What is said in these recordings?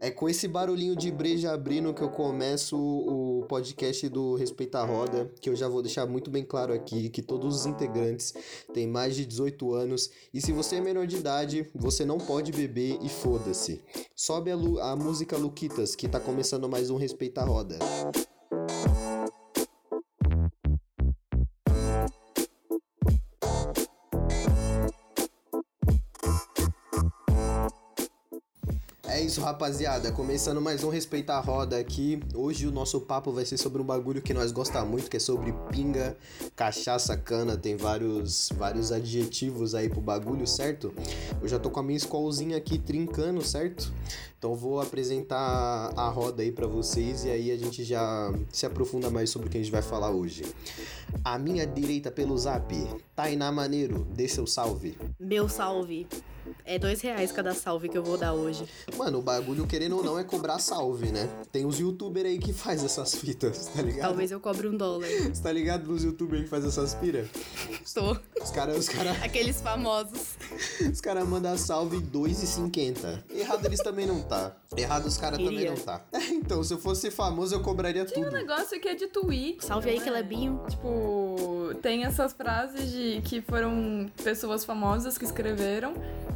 É com esse barulhinho de breja abrindo que eu começo o podcast do Respeita a Roda, que eu já vou deixar muito bem claro aqui que todos os integrantes têm mais de 18 anos e se você é menor de idade, você não pode beber e foda-se. Sobe a, a música Luquitas, que tá começando mais um Respeita a Roda. Isso, rapaziada. Começando mais um Respeita a Roda aqui. Hoje o nosso papo vai ser sobre um bagulho que nós gostamos muito, que é sobre pinga, cachaça, cana. Tem vários, vários adjetivos aí pro bagulho, certo? Eu já tô com a minha escolzinha aqui trincando, certo? Então vou apresentar a roda aí para vocês e aí a gente já se aprofunda mais sobre o que a gente vai falar hoje. A minha direita pelo zap, Tainá Maneiro, dê seu salve. Meu salve. É dois reais cada salve que eu vou dar hoje. Mano, o bagulho, querendo ou não, é cobrar salve, né? Tem os youtubers aí que faz essas fitas, tá ligado? Talvez eu cobre um dólar. Você tá ligado nos youtubers que faz essas pira? Estou. Os caras, os caras... Aqueles famosos. Os caras mandam salve 2,50. Errado eles também não tá. Errado os caras também não tá. É, então, se eu fosse famoso, eu cobraria tem tudo. Tem um negócio que é de tweet. Salve aí, né? Kelebinho. Tipo, tem essas frases de que foram pessoas famosas que escreveram.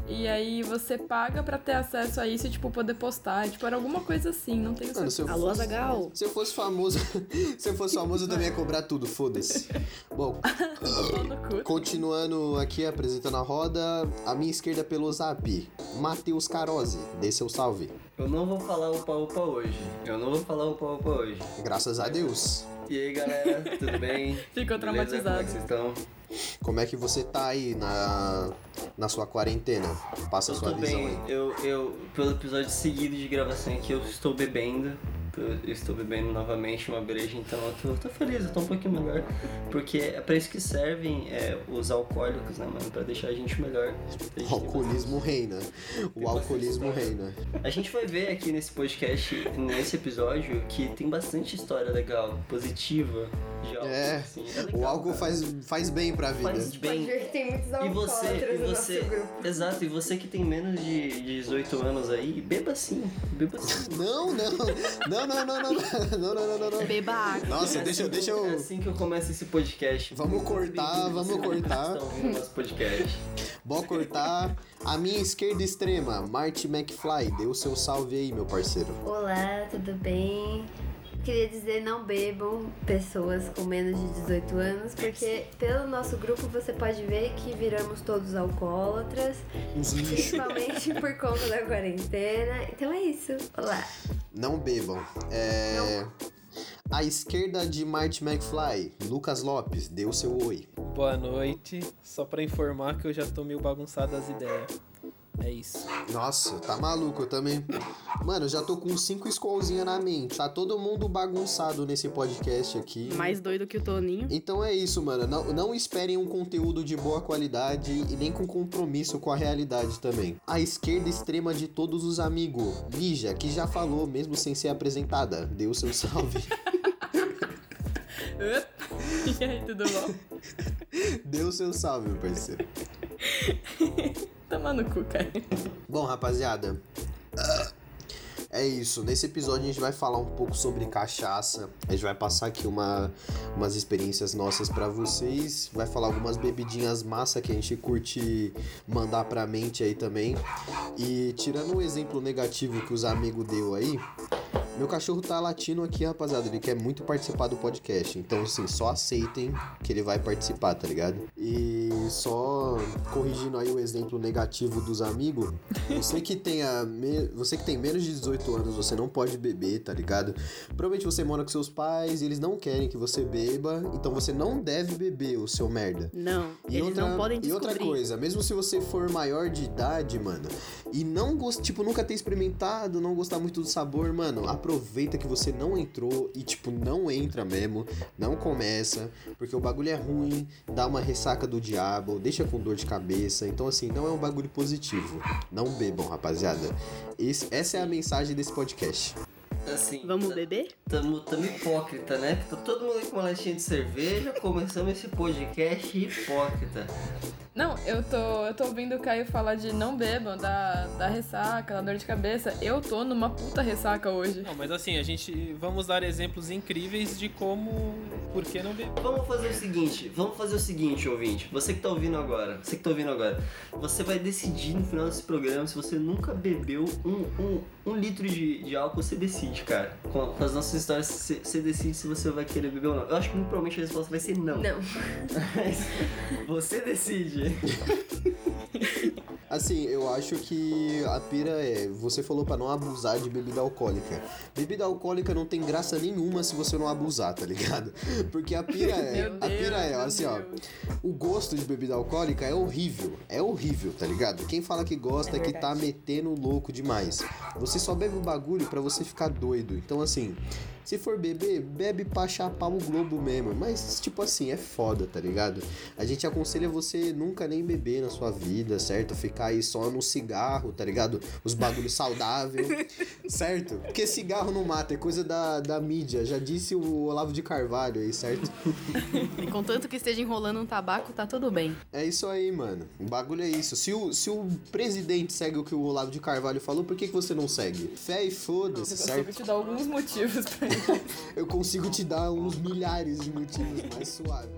E aí você paga pra ter acesso a isso e, tipo, poder postar. Tipo, era alguma coisa assim, não tenho Mano, se eu Alô, fosse- Azagal. Se eu fosse famoso, se eu fosse famoso, eu também ia cobrar tudo, foda-se. Bom, continuando aqui, apresentando a roda, a minha esquerda pelo zap, Matheus Carozzi, dê seu salve. Eu não vou falar opa opa hoje. Eu não vou falar opa opa hoje. Graças a Deus. E aí galera, tudo bem? Ficou Beleza? traumatizado. Como é que vocês estão? Como é que você tá aí na, na sua quarentena? Passa a Eu sua tô visão bem. aí. Eu, eu, pelo episódio seguido de gravação aqui, eu estou bebendo. Eu estou bebendo novamente uma breja, então eu tô, tô feliz, eu tô um pouquinho melhor. Porque é pra isso que servem é, os alcoólicos, né, mano? Pra deixar a gente melhor. A gente O alcoolismo reina. O alcoolismo reina. A gente vai ver aqui nesse podcast, nesse episódio, que tem bastante história legal, positiva, de álcool. É, assim. É legal, o álcool cara. faz, faz bem pra vida. Faz bem. Tem muitos E você, e você, exato, e você que tem menos de 18 anos aí, beba sim, beba sim. Não, não, não, não, não, não, não, não, não, não, não. Beba água. Nossa, É deixa, eu- assim deixa que- É eu. assim que eu começo esse podcast. Vamos cortar, vamos cortar. Está ouvindo nosso podcast. Bom cortar. A minha esquerda extrema, Marty McFly, dê o seu salve aí, meu parceiro. Olá, tudo bem? Queria dizer não bebam pessoas com menos de 18 anos, porque pelo nosso grupo você pode ver que viramos todos alcoólatras, principalmente por conta da quarentena. Então é isso. Olá. Não bebam. É. A esquerda de Marty McFly, Lucas Lopes, dê o seu oi. Boa noite. Só pra informar que eu já tô meio bagunçado as ideias. É isso. Nossa, tá maluco, eu também. Mano, eu já tô com cinco escolzinhas na mente. Tá todo mundo bagunçado nesse podcast aqui. Mais doido que o Toninho. Então é isso, mano. Não, não esperem um conteúdo de boa qualidade e nem com compromisso com a realidade também. A esquerda extrema de todos os amigos, Lígia, que já falou mesmo sem ser apresentada. Dê o seu salve. e aí, tudo bom? Dê o seu salve, meu parceiro. Toma no cu, cara. Bom, rapaziada. É isso, nesse episódio a gente vai falar um pouco sobre cachaça. A gente vai passar aqui uma, umas experiências nossas pra vocês. Vai falar algumas bebidinhas massa que a gente curte mandar pra mente aí também. E tirando o exemplo negativo que os amigos deu aí, meu cachorro tá latindo aqui, rapaziada. Ele quer muito participar do podcast. Então, assim, só aceitem que ele vai participar, tá ligado? E só corrigindo aí o exemplo negativo dos amigos. Você que tenha. Você que tem menos de 18 anos, você não pode beber, tá ligado? Provavelmente você mora com seus pais e eles não querem que você beba. Então você não deve beber, o seu merda. Não, E eles outra, não podem e descobrir. outra coisa, mesmo se você for maior de idade, mano, e não gost, tipo, nunca ter experimentado, não gostar muito do sabor, mano, aproveita que você não entrou e, tipo, não entra mesmo, não começa, porque o bagulho é ruim, dá uma ressaca do diabo, deixa com dor de cabeça, então, assim, não é um bagulho positivo. Não bebam, rapaziada. Esse- essa é a mensagem desse podcast. Assim, Vamos tá- beber? Tamo, tamo hipócrita, né? Tá todo mundo com uma latinha de cerveja, começamos esse podcast hipócrita. Não, eu tô, eu tô ouvindo o Caio falar de não bebam, da, da ressaca, da dor de cabeça. Eu tô numa puta ressaca hoje. Não, mas assim, a gente vamos dar exemplos incríveis de como. Por que não beber? Vamos fazer o seguinte, vamos fazer o seguinte, ouvinte. Você que tá ouvindo agora, você que tá ouvindo agora, você vai decidir no final desse programa se você nunca bebeu um, um, um litro de, de álcool, você decide, cara. Com, com as nossas histórias, você, você decide se você vai querer beber ou não. Eu acho que muito provavelmente a resposta vai ser não. Não. Mas você decide. Assim, eu acho que a pira é. Você falou pra não abusar de bebida alcoólica. Bebida alcoólica não tem graça nenhuma se você não abusar, tá ligado? Porque a pira é. Meu a pira é, Deus, assim, ó. Deus. O gosto de bebida alcoólica é horrível. É horrível, tá ligado? Quem fala que gosta é, que tá metendo louco demais. Você só bebe o bagulho pra você ficar doido. Então, assim. Se for beber, bebe pra chapar o globo mesmo. Mas, tipo assim, é foda, tá ligado? A gente aconselha você nunca nem beber na sua vida, certo? Ficar aí só no cigarro, tá ligado? Os bagulhos saudáveis, certo? Porque cigarro não mata, é coisa da, da mídia. Já disse o Olavo de Carvalho aí, certo? E contanto que esteja enrolando um tabaco, tá tudo bem. É isso aí, mano. O bagulho é isso. Se o, se o presidente segue o que o Olavo de Carvalho falou, por que, que você não segue? Fé e foda-se, Eu consigo certo? te dar alguns motivos pra isso. Eu consigo te dar uns milhares de motivos mais suave.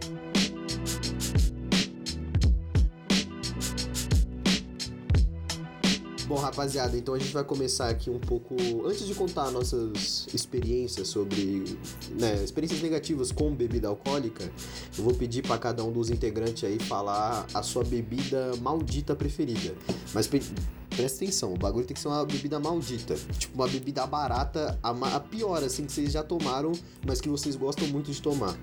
Bom, rapaziada, então a gente vai começar aqui um pouco. Antes de contar nossas experiências sobre. Né, experiências negativas com bebida alcoólica, eu vou pedir pra cada um dos integrantes aí falar a sua bebida maldita preferida. Mas presta atenção, o bagulho tem que ser uma bebida maldita. Tipo, uma bebida barata, a, a pior, assim, que vocês já tomaram, mas que vocês gostam muito de tomar.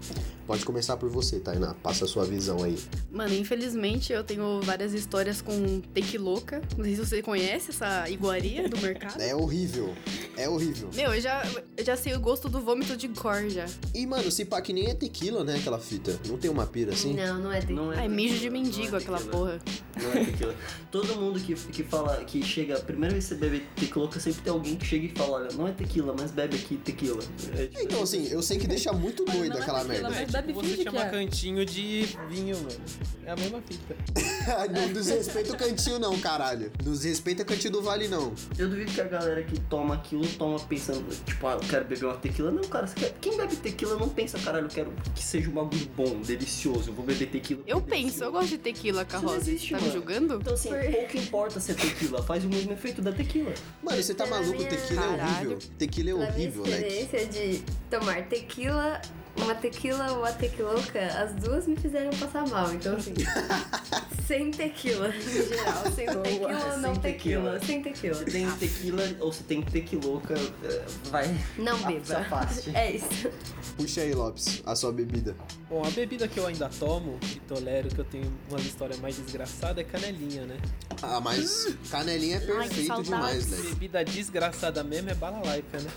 Pode começar por você, Tainá. Passa a sua visão aí. Mano, infelizmente eu tenho várias histórias com tequiloca. Não sei se você conhece essa iguaria do mercado. É horrível. É horrível. Meu, eu já, eu já sei o gosto do vômito de cor já. E, mano, se pá que nem é tequila, né? Aquela fita. Não tem uma pira assim? Não, não é tequila. Não é Ai, mijo de tequila, mendigo é aquela tequila. porra. Não é tequila. Todo mundo que, que fala, que chega, a primeira vez que você bebe tequila, sempre tem alguém que chega e fala, olha, não é tequila, mas bebe aqui tequila. É, tipo, Então, assim, eu sei que deixa muito doido é aquela tequila, merda. mas É bebe tipo você chamar é. cantinho de vinho, mano. É a mesma fita. não desrespeita o cantinho, não, caralho. Não desrespeita o cantinho do vale, não. Eu duvido que a galera que toma aquilo toma pensando, tipo, ah, eu quero beber uma tequila. Não, cara, quer... quem bebe tequila não pensa, caralho, eu quero que seja um bagulho bom, delicioso, eu vou beber tequila. Eu é penso, eu gosto de tequila, Carroça. existe, Tá me mano. julgando? Então, assim, pouco importa se é tequila, faz o mesmo efeito da tequila. Mano, você tá maluco? minha- Tequila é Caralho. horrível. Tequila é horrível, Leque. experiência de tomar tequila, uma tequila ou uma tequiloca, as duas me fizeram passar mal. Então, assim, sem tequila, em geral. Sem Boa, tequila, não sem tequila. tequila. Sem tequila. Se tem tequila ou se tem tequiloca, é, vai. Não se beba. afaste. É isso. Puxa aí, Lopes, a sua bebida. Bom, a bebida que eu ainda tomo, que tolero, que eu tenho uma história mais desgraçada, é canelinha, né? Ah, mas canelinha é perfeito saudades. demais, Leque. Bebida desgraçada mesmo é balalaica, né?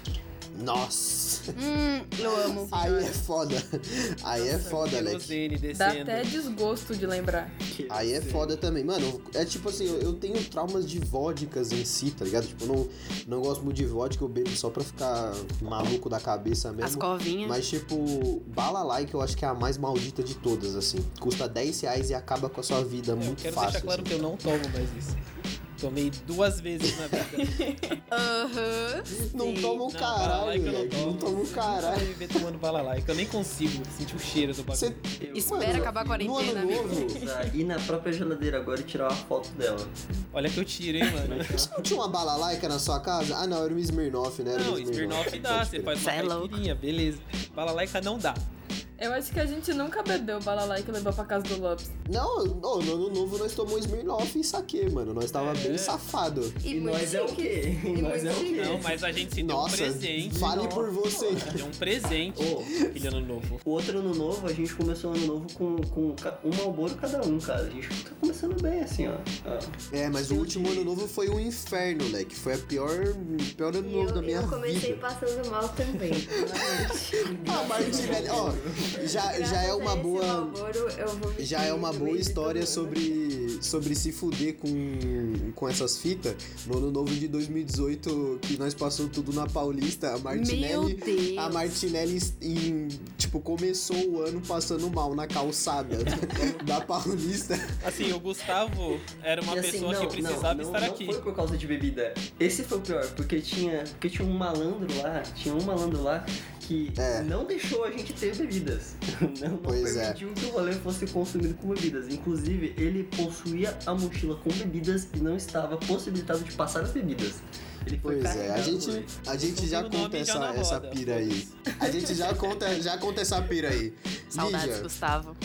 Nossa. Hum, eu amo. Aí é foda. Aí é foda, Leque. Querosene Dá descendo. até desgosto de lembrar. Aí é foda também. Mano, é tipo assim, eu, eu tenho traumas de vodkas em si, tá ligado? Tipo, eu não, não gosto muito de vodka, eu bebo só pra ficar maluco da cabeça mesmo. As covinhas. Mas, tipo, Balalai, que eu acho que é a mais maldita de todas, assim. Custa 10 reais e acaba com a sua vida É, Eu muito quero fácil. deixar claro assim. que eu não tomo mais isso. Tomei duas vezes na vida. Aham. Não sim. toma um Não, caralho, eu. Não toma um caralho. vou viver tomando balalaica. Eu nem consigo sentir o cheiro do bagulho. Você. Espera Mano, acabar a No quarentena, ano amigo. novo. Ir na própria geladeira agora e tirar uma foto dela. Olha que eu tiro, hein, mano. Você não tinha uma balalaica na sua casa? Ah, não, era um Smirnoff, né? Era Não, um Smirnoff dá, Pode você faz Cê uma é caipirinha, beleza. Balalaica não dá. Eu acho que a gente nunca bebeu balalaica e levou pra casa do Lopes. Não, no ano novo nós tomamos Smirnoff e saque, mano. Nós tava É. bem safado. E, nós é o quê? E E nós é o quê? Não, mas a gente se deu um Nossa, presente. fale por você. Deu um presente. Ô, Aquele ano novo. O outro ano novo, a gente começou o ano novo com, com ca- um Malboro cada um, cara. A gente tá começando bem, assim, ó. Ah, É, mas o último ano novo foi um inferno, leque. Foi a pior, pior ano E novo eu, da minha eu comecei vida. passando mal também. Ah, Martinelli, ó, já, já é uma Graças a esse boa. Já é uma boa história sobre, sobre se fuder com, com essas fitas, no ano novo de 2018, que nós passou tudo na Paulista, a Meu Martinelli. Deus. A Martinelli, em, tipo, começou o ano passando mal na calçada da Paulista. Assim, o Gustavo era uma assim, pessoa não, que precisava não, não, estar não aqui. foi por causa de bebida. Esse foi o pior, porque tinha, porque tinha um malandro lá, tinha um malandro lá que É. não deixou a gente ter bebidas. Não, não Pois é. permitiu que o rolê fosse consumido com bebidas. Inclusive, ele possuía a mochila com bebidas e não estava possibilitado de passar as bebidas. Ele foi Pois é, a gente, a gente já conta essa, essa pira aí. A gente já conta, já conta essa pira aí. Saudades, Lígia, Gustavo.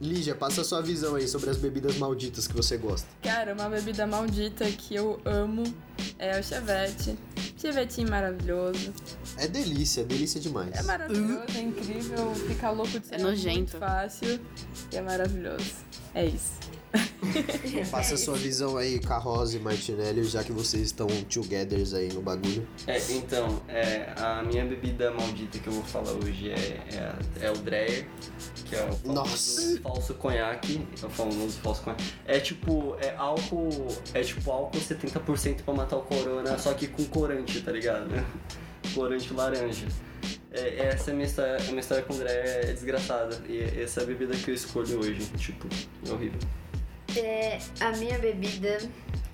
Lígia, passa a sua visão aí sobre as bebidas malditas que você gosta. Cara, uma bebida maldita que eu amo é o chevette. Chevetinho maravilhoso. É delícia, delícia demais. É maravilhoso, é incrível, fica louco de ser É nojento. muito fácil e é maravilhoso. É isso. Passa a sua visão aí, Carroza e Martinelli, já que vocês estão togethers aí no bagulho. É, então, é, a minha bebida maldita que eu vou falar hoje é, é, é o Dreyer, que é o famoso Nossa. falso conhaque. É o famoso falso conhaque. É tipo, é álcool. É tipo álcool 70% pra matar o corona, só que com corante, tá ligado? corante laranja. É, essa é a minha história, a minha história com o Dreyer é desgraçada. E essa é a bebida que eu escolho hoje. Tipo, é horrível. É a minha bebida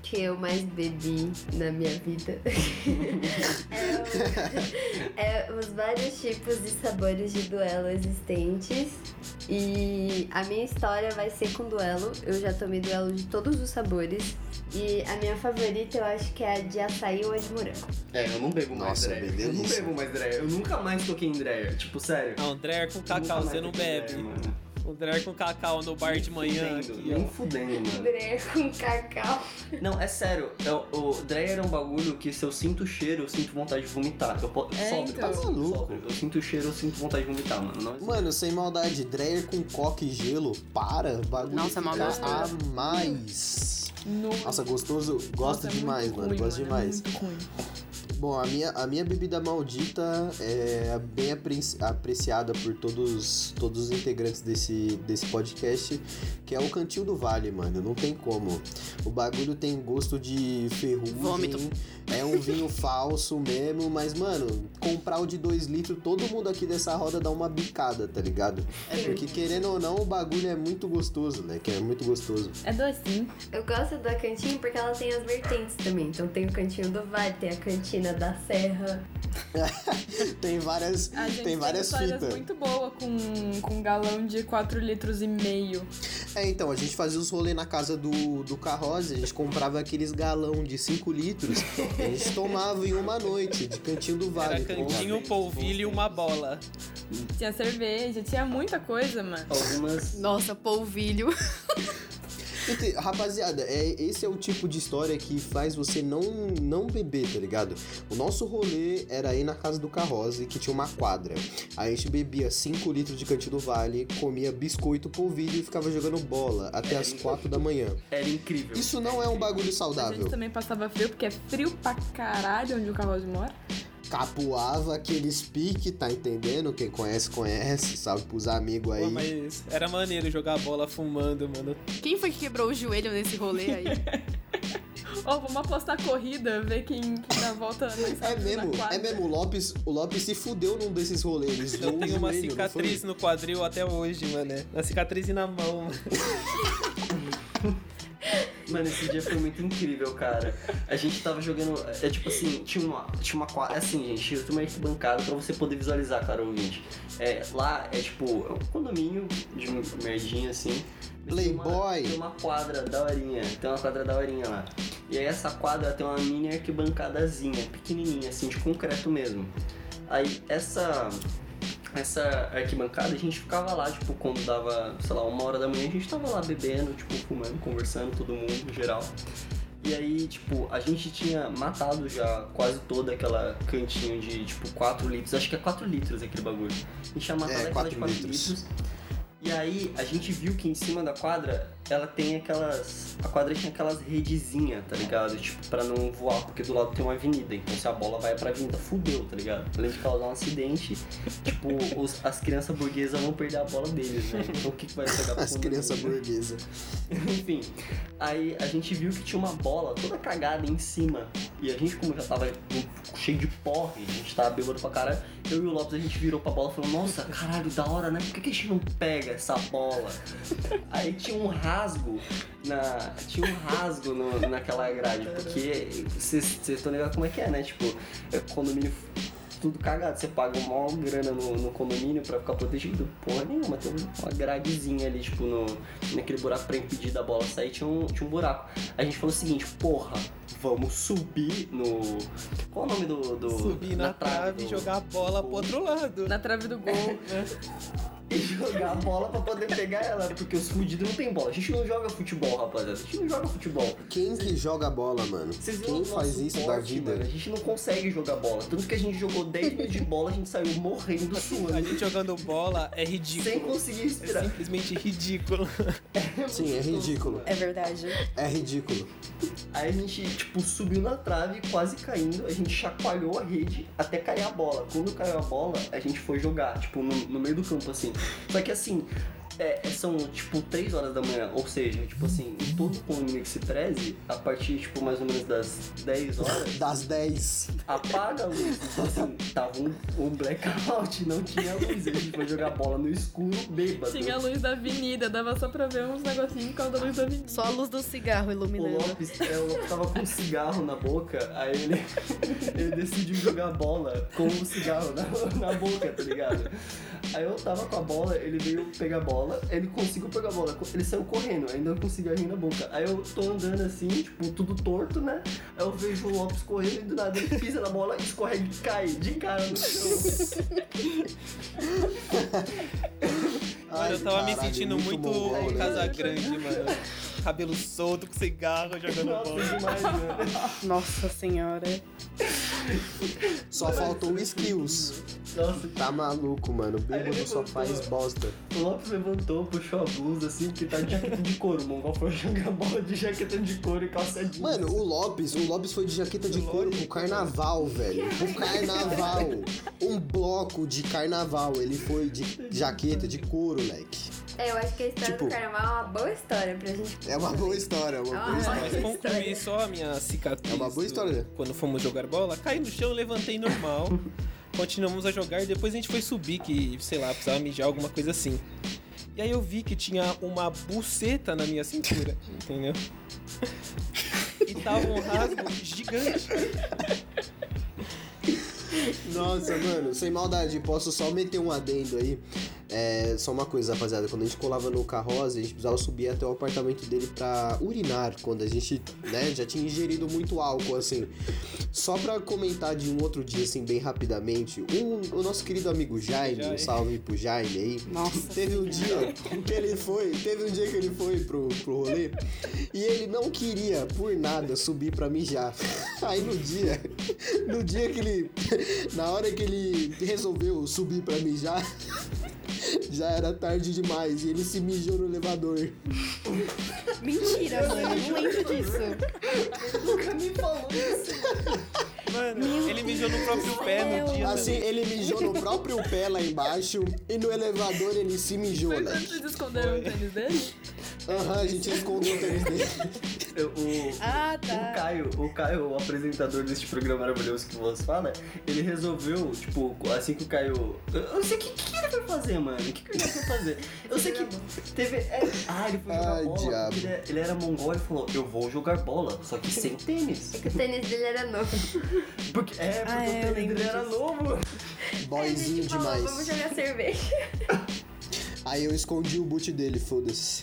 que eu mais bebi na minha vida. é, o- é os vários tipos de sabores de duelo existentes. E a minha história vai ser com duelo. Eu já tomei duelo de todos os sabores. E a minha favorita eu acho que é a de açaí ou a de morango. É, eu não bebo mais Nossa, Dreyer. Eu não bebo mais Dreyer. Eu nunca mais toquei em Dreyer. Tipo, sério. Não, Dreyer com cacau, você não bebe. Dreyer. O Dreyer com cacau no bar de manhã. Fudendo, aqui, nem fudendo, mano. André com cacau. Não, é sério. é o- o Dreyer é um bagulho que se eu sinto o cheiro, eu sinto vontade de vomitar. Eu posso. É, então. eu sinto Tá maluco. Eu sinto o cheiro, eu sinto vontade de vomitar, mano. Não é Mano, sem maldade, Dreyer com coca e gelo, para, o bagulho Nossa, mal fica gostoso. a mais. No... Nossa, gostoso, gosto Nossa, é demais, muito mano, ruim, gosto é demais. muito ruim. Bom, a minha, a minha bebida maldita é bem apre- apreciada por todos, todos os integrantes desse, desse podcast, que é o Cantil do Vale, mano. Não tem como. O bagulho tem gosto de ferrugem. Vômito. É um vinho falso mesmo, mas, mano, comprar o de 2 litros, todo mundo aqui dessa roda dá uma bicada, tá ligado? Porque querendo ou não, o bagulho é muito gostoso, né? Que é muito gostoso. É docinho. Eu gosto da cantina porque ela tem as vertentes também. Então tem o cantinho do Vale, tem a cantina da Serra. Tem várias, A gente tem várias fitas. muito boa com, com um galão de 4 litros e meio. É, então, a gente fazia os rolês na casa do, do Carroze, a gente comprava aqueles galão de 5 litros, e a gente tomava em uma noite, de cantinho do vale. Era cantinho, polvilho e uma bola. Tinha cerveja, tinha muita coisa, mano. Algumas. Nossa, polvilho. Rapaziada, é, esse é o tipo de história que faz você não, não beber, tá ligado? O nosso rolê era ir na casa do Carroze, que tinha uma quadra. Aí a gente bebia 5 litros de cantinho do vale, comia biscoito, polvilho e ficava jogando bola até as 4 da manhã. Era incrível. Isso não é um bagulho A saudável. gente também passava frio, porque é frio pra caralho onde o Carroz mora. Capuava aqueles pique, tá entendendo? Quem conhece, conhece, salve pros amigos aí. Pô, mas era maneiro jogar bola fumando, mano. Quem foi que quebrou o joelho nesse rolê aí? Ô, vamos apostar corrida, ver quem, quem dá a volta mais É mesmo, quadra. é mesmo, o Lopes, o Lopes se fudeu num desses rolês. Eu tenho uma joelho, cicatriz no quadril até hoje, mano. Na cicatriz na mão. Mano, esse dia foi muito incrível, cara. A gente tava jogando. É tipo assim, tinha uma, tinha uma quadra. Assim, gente, eu tenho uma arquibancada pra você poder visualizar, cara, ouvinte. É, lá é tipo, é um condomínio de merdinha assim. Tem uma- Playboy. Tem uma quadra daorinha, tem uma quadra daorinha lá. E aí essa quadra tem uma mini arquibancadazinha, pequenininha, assim, de concreto mesmo. Aí essa essa arquibancada, a gente ficava lá, tipo, quando dava, sei lá, uma hora da manhã, a gente tava lá bebendo, tipo, fumando, conversando, todo mundo, no geral. E aí, tipo, a gente tinha matado já quase toda aquela cantinho de, tipo, 4 litros. Acho que é 4 litros aquele bagulho. A gente tinha matado É, aquela de 4 4 litros. litros. E aí a gente viu que em cima da quadra ela tem aquelas. A quadra tinha aquelas redezinhas, tá ligado? Tipo, pra não voar, porque do lado tem uma avenida. Então se a bola vai pra avenida, fudeu, tá ligado? Além de causar um acidente, tipo, os- as crianças burguesas vão perder a bola deles, né? Então o que, que vai pegar pro As crianças burguesas. Enfim, aí a gente viu que tinha uma bola toda cagada em cima. E a gente, como já tava cheio de porre, a gente tava bêbado pra cara, eu e o Lopes a gente virou pra bola e falou: Nossa, caralho, da hora, né? Por que, que a gente não pega essa bola? Aí tinha um rasgo na. Tinha um rasgo no- naquela grade, porque vocês estão ligados como é que é, né? Tipo, é condomínio tudo cagado. Você paga uma maior grana no, no condomínio pra ficar protegido. Porra nenhuma, tem uma gradezinha ali, tipo, no, naquele buraco pra impedir da bola sair, tinha um, tinha um buraco. A gente falou o seguinte, porra, vamos subir no. Qual é o nome do. do Subir na, trave e do- jogar a bola pro outro lado. Na trave do gol. E jogar a bola pra poder pegar ela, porque os fudidos não tem bola. A gente não joga futebol, rapaziada. A gente não joga futebol. Quem que joga bola, mano? Vocês Quem faz isso da porte, vida? Mano? A gente não consegue jogar bola. Tanto que a gente jogou 10 minutos de bola, a gente saiu morrendo, A suando. gente jogando bola é ridículo. Sem conseguir É respirar. simplesmente ridículo. Sim, é ridículo. É verdade. É ridículo. Aí a gente, tipo, subiu na trave, quase caindo, a gente chacoalhou a rede até cair a bola. Quando caiu a bola, a gente foi jogar, tipo, no, no meio do campo, assim. Só que assim, é, são, tipo, 3 horas da manhã, ou seja, tipo assim, em todo condomínio que se preze, a partir, tipo, mais ou menos das 10 horas, Das 10. apaga a luz. Então, assim, tava um, um blackout, não tinha luz. A gente foi jogar bola no escuro, bêbado. Tinha a luz da avenida, dava só pra ver uns negocinhos por causa da luz da avenida. Só a luz do cigarro O iluminando. Lopes, é, o Lopes tava com um cigarro na boca, aí ele, ele decidiu jogar bola com o cigarro na, na boca, tá ligado? Aí eu tava com a bola, ele veio pegar a bola, ele conseguiu pegar a bola, ele saiu correndo, ainda com o cigarrinho na boca. Aí eu tô andando assim, tipo, tudo torto, né? Aí eu vejo o Lopes correndo e do nada ele pisa na bola, escorrega e cai de cara no chão. Mano, eu tava me caralho, sentindo muito, mongol, né? casa grande, mano. Cabelo solto, com cigarro, jogando Nossa, bola. demais, né? Nossa senhora. Só faltou skills. Nossa, Tá maluco, mano. Aí Bêbado só faz bosta. O Lopes levantou, puxou a blusa assim, porque tá de jaqueta de couro. O Mongol foi jogar bola de jaqueta de couro e calça jeans. Mano, o Lopes, o Lopes foi de jaqueta de couro pro carnaval, velho. Pro carnaval. Um bloco de carnaval. Ele foi de jaqueta de couro, leque. É, eu acho que a história Tipo- do carnaval é uma boa história pra gente. É uma boa história, é uma Ah, boa história. Mas concluir só a minha cicatriz. É uma boa do- história. Quando fomos jogar bola, caí no chão, levantei normal. Continuamos a jogar, depois a gente foi subir, que, sei lá, precisava mijar, alguma coisa assim. E aí eu vi que tinha uma buceta na minha cintura, entendeu? E tava um rasgo gigante. Nossa, mano, sem maldade, posso só meter um adendo aí. É, só uma coisa, rapaziada, quando a gente colava no carroça, a gente precisava subir até o apartamento dele pra urinar, quando a gente, né, já tinha ingerido muito álcool, assim. Só pra comentar de um outro dia, assim, bem rapidamente, um- o nosso querido amigo Jaime, um Jaime. salve pro Jaime aí. Nossa. Teve um dia que ele foi, teve um dia que ele foi pro, pro rolê e ele não queria por nada subir pra mijar. Aí no dia, no dia que ele, na hora que ele resolveu subir pra mijar, já era tarde demais e ele se mijou no elevador. Mentira, mano. Eu não lembro disso. nunca me falou isso. Mano, ele mijou no próprio pé no dia. Assim, ele mijou no próprio pé lá embaixo e no elevador ele se mijou, Foi né? quando vocês esconderam o tênis dele? Aham, a gente escondeu o tênis dele. Eu- O, Ah, O tá. Caio, o Caio, o apresentador deste programa maravilhoso que você fala, ele resolveu, tipo, assim que o Caio. Eu eu não sei o que, que ele foi fazer, mano. O que, que ele foi fazer? Eu sei que teve. é, ah, ele foi jogar Ai, bola. diabo. Ele, é- ele era mongol e falou: Eu vou jogar bola, só que sem tênis. É que o tênis dele era novo. Porque, é, porque Ah, é, o tênis dele era novo. Boyzinho demais. Vamos jogar cerveja. Aí eu escondi o boot dele, foda-se.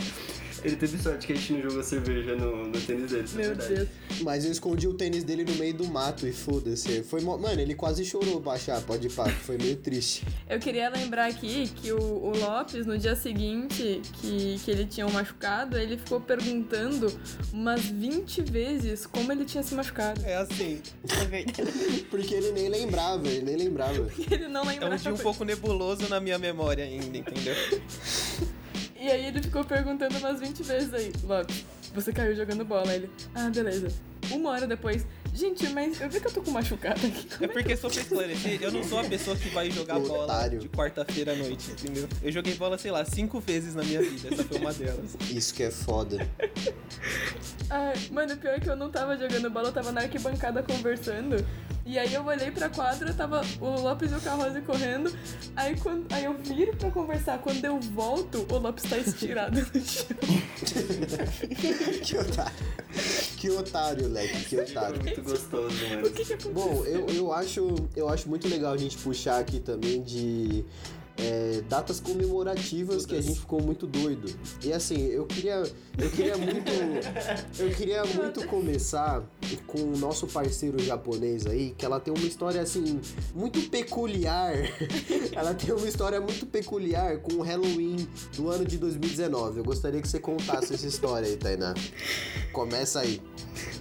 Ele teve sorte que a gente não jogou cerveja no, no tênis dele, isso é Meu verdade. Deus. Mas eu escondi o tênis dele no meio do mato e foda-se. Foi, mano, ele quase chorou pra achar, pode ir pá. Foi meio triste. Eu queria lembrar aqui que o, o Lopes, no dia seguinte que, que ele tinha um machucado, ele ficou perguntando umas 20 vezes como ele tinha se machucado. É assim, É verdade. Porque ele nem lembrava, ele nem lembrava. Ele não é um lembrava. dia um pouco nebuloso na minha memória ainda, entendeu? E aí ele ficou perguntando umas 20 vezes aí, Lopes, você caiu jogando bola. Aí ele, ah, beleza. Uma hora depois, gente, mas eu vi que eu tô com machucado aqui. É porque só pra esclarecer, eu não sou a pessoa que vai jogar bola Otário. de quarta-feira à noite, entendeu? Eu joguei bola, sei lá, cinco vezes na minha vida. Essa foi uma delas. Isso que é foda. Ai, mano, pior é que eu não tava jogando bola, eu tava na arquibancada conversando. E aí eu olhei pra quadra, tava o Lopes e o Carrose correndo. Aí, quando, aí eu viro pra conversar. Quando eu volto, o Lopes tá estirado no chão. que otário. Que otário, leque, que otário. Muito gostoso, mano. Bom, eu, eu, acho, eu acho muito legal a gente puxar aqui também de é, datas comemorativas que a gente ficou muito doido. E assim, eu queria, eu queria muito, eu queria muito começar com o nosso parceiro japonês aí, que ela tem uma história assim muito peculiar. ela tem uma história muito peculiar com o Halloween do ano de 2019. Eu gostaria que você contasse essa história aí, Tainá. Começa aí.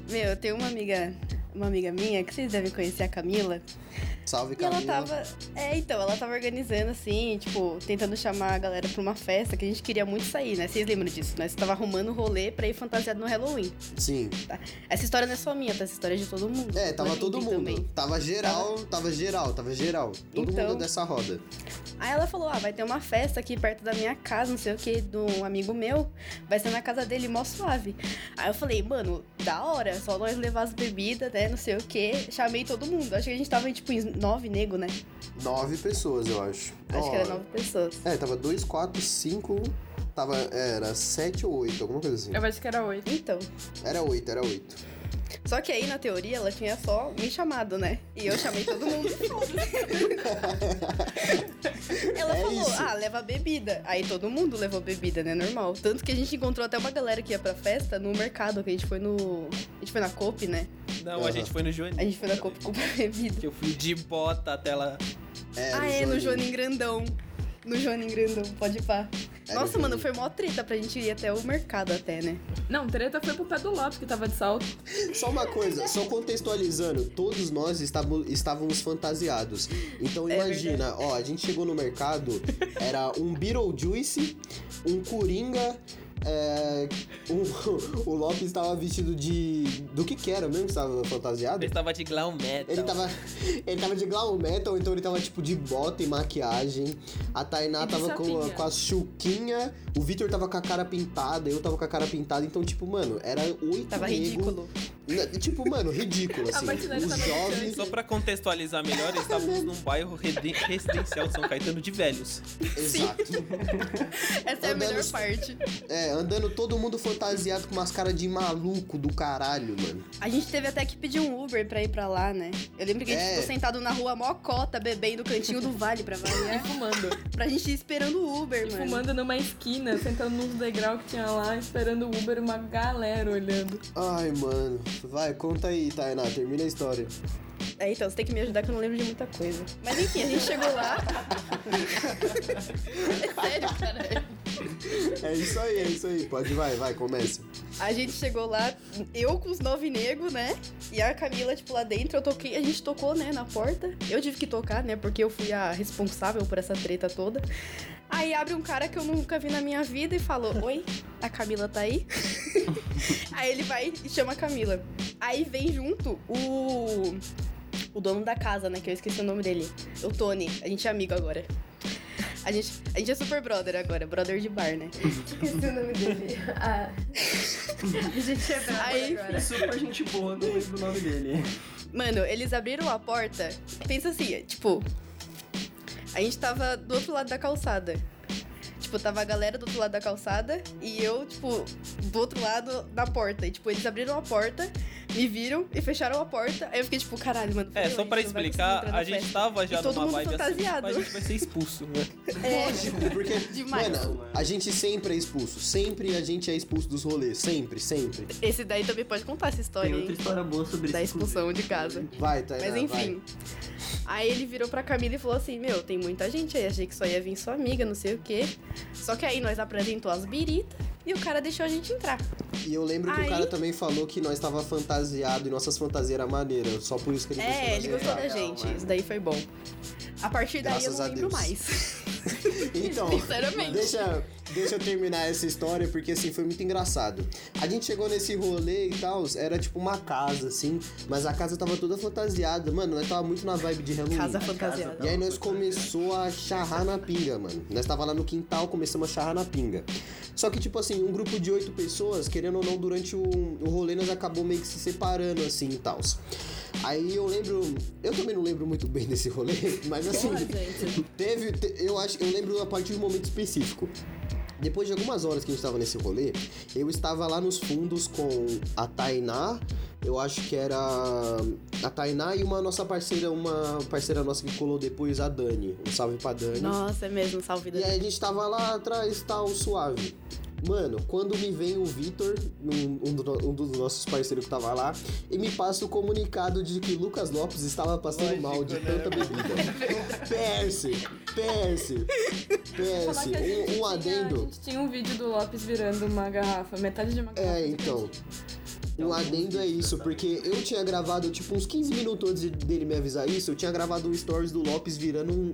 Meu, eu tenho uma amiga, uma amiga minha que vocês devem conhecer, a Camila. Salve, E ela Camila. tava. É, então, ela tava organizando assim, tipo, tentando chamar a galera pra uma festa que a gente queria muito sair, né? Vocês lembram disso, né? Você tava arrumando rolê pra ir fantasiado no Halloween. Sim. Essa história não é só minha, tá? Essa história é de todo mundo. É, tava Ela todo mundo. também. Tava geral, tava geral, tava geral. Todo Então- mundo dessa roda. Aí ela falou: ah, vai ter uma festa aqui perto da minha casa, não sei o que, de um amigo meu. Vai ser na casa dele, mó suave. Aí eu falei, mano, da hora, só nós levar as bebidas, né? Não sei o que. Chamei todo mundo. Acho que a gente tava, tipo, em nove nego, né? Nove pessoas, eu acho. Acho Ó, que era nove pessoas. É, tava dois, quatro, cinco. Tava. é, Era sete ou oito, alguma coisa assim. Eu acho que era oito. Então. Era oito, era oito. Só que aí, na teoria, ela tinha só me chamado, né? E eu chamei todo mundo. ela É falou, isso. ah, leva bebida. Aí todo mundo levou bebida, né? Normal. Tanto que a gente encontrou até uma galera que ia pra festa no mercado, que a gente foi no. A gente foi na COP, né? Não, Aham. a gente foi no Joaninho. A gente foi na COP comprar bebida. Que eu fui de bota até lá. Ah, é, no Joaninho. Joaninho Grandão. No Joaninho Grandão, pode ir pá. Nossa, mano, foi mó treta pra gente ir até o mercado até, né? Não, treta foi pro pé do Lopes, que tava de salto. Só uma coisa, só contextualizando, todos nós estávamos, estávamos fantasiados. Então É imagina, ó, a gente chegou no mercado, era um Beetlejuice, um Coringa. É, o, o Lopes estava vestido de. Do que que era mesmo que estava fantasiado? Ele tava de glam metal. Ele tava, ele tava de glam metal, então ele tava tipo de bota e maquiagem. A Tainá E de tava com, com a chuquinha. O Vitor tava com a cara pintada, eu tava com a cara pintada. Então, tipo, mano, era oito Tava nego. ridículo. Na- Tipo, mano, ridículo, A assim. Os jovens. Só pra contextualizar melhor, estávamos num bairro residencial de São Caetano de velhos. Exato. Essa é a melhor parte. É, andando todo mundo fantasiado com umas caras de maluco do caralho, mano. A gente teve até que pedir um Uber pra ir pra lá, né? Eu lembro que a gente É. ficou sentado na rua mó cota, bebendo no cantinho do vale pra E variar. fumando. pra gente ir esperando o Uber, E mano. fumando numa esquina, sentando nos degraus que tinha lá, esperando o Uber, uma galera olhando. Ai, mano. Vai, conta aí, Tainá, termina a história. É, então, você tem que me ajudar que eu não lembro de muita coisa. Mas enfim, a gente chegou lá. é sério, cara. É isso aí, é isso aí. Pode, vai, vai, começa. A gente chegou lá, eu com os nove negros, né? E a Camila, tipo, lá dentro, eu toquei, a gente tocou, né, na porta. Eu tive que tocar, né? Porque eu fui a responsável por essa treta toda. Aí abre um cara que eu nunca vi na minha vida e falou: Oi, a Camila tá aí? aí ele vai e chama a Camila. Aí vem junto o. O dono da casa, né? Que eu esqueci o nome dele. O Tony. A gente é amigo agora. A gente, a gente é super brother agora, brother de bar, né? Esqueci o nome dele. Ah. A gente é bravo Aí, agora. Super gente boa, não lembro o nome dele. Mano, eles abriram a porta. Pensa assim, tipo. A gente tava do outro lado da calçada. Tipo, tava a galera do outro lado da calçada e eu, tipo, do outro lado da porta. E, tipo, eles abriram a porta, me viram e fecharam a porta. Aí eu fiquei, tipo, caralho, mano. É, só pra vai explicar, a gente festa. tava já E todo numa mundo vibe assim, fantasiado. a gente vai ser expulso, né? É, Lógico, porque, Demais. mano, a gente sempre é expulso. Sempre a gente é expulso dos rolês. Sempre, sempre. esse daí também pode contar essa história, Tem outra história boa sobre Da expulsão de casa. Vai, Tainá, Mas enfim. Aí ele virou pra Camila e falou assim: Meu, tem muita gente aí, achei que só ia vir sua amiga, não sei o quê. Só que aí nós apresentou as biritas e o cara deixou a gente entrar. E eu lembro que Aí- o cara também falou que nós tava fantasiado e nossas fantasias eram maneiras. Só por isso que ele É, ele gostou da legal, gente, mano. isso daí foi bom. A partir daí Graças eu não lembro Deus. mais. Então, Sinceramente. deixa, deixa eu terminar essa história, porque assim, foi muito engraçado. A gente chegou nesse rolê e tal, era tipo uma casa, assim, mas a casa tava toda fantasiada. Mano, nós tava muito na vibe de Halloween. Casa fantasiada. E aí nós começou a charrar na pinga, mano. Nós tava lá no quintal, começamos a charrar na pinga. Só que, tipo assim, um grupo de oito pessoas, querendo ou não, durante o, o rolê, nós acabou meio que se separando, assim, e tal. Aí eu lembro... Eu também não lembro muito bem desse rolê, mas assim... Porra. Teve, te- eu acho, eu lembro a partir de um momento específico. Depois de algumas horas que a gente tava nesse rolê, eu estava lá nos fundos com a Tainá, eu acho que era a Tainá e uma nossa parceira, uma parceira nossa que colou depois, a Dani. Um salve pra Dani. Nossa, é mesmo, salve E aí a gente tava lá atrás, tal, suave. Mano, quando me vem o Vitor, um, um do- um dos nossos parceiros que tava lá, e me passa o comunicado de que Lucas Lopes estava passando Lógico, mal de né? tanta bebida. Perse, perse, perse. gente, Um, um tinha, a adendo. gente tinha um vídeo do Lopes virando uma garrafa, metade de uma garrafa. É, então. leite. Um adendo é isso, porque eu tinha gravado, tipo, uns 15 minutos antes dele me avisar isso, eu tinha gravado um stories do Lopes virando um-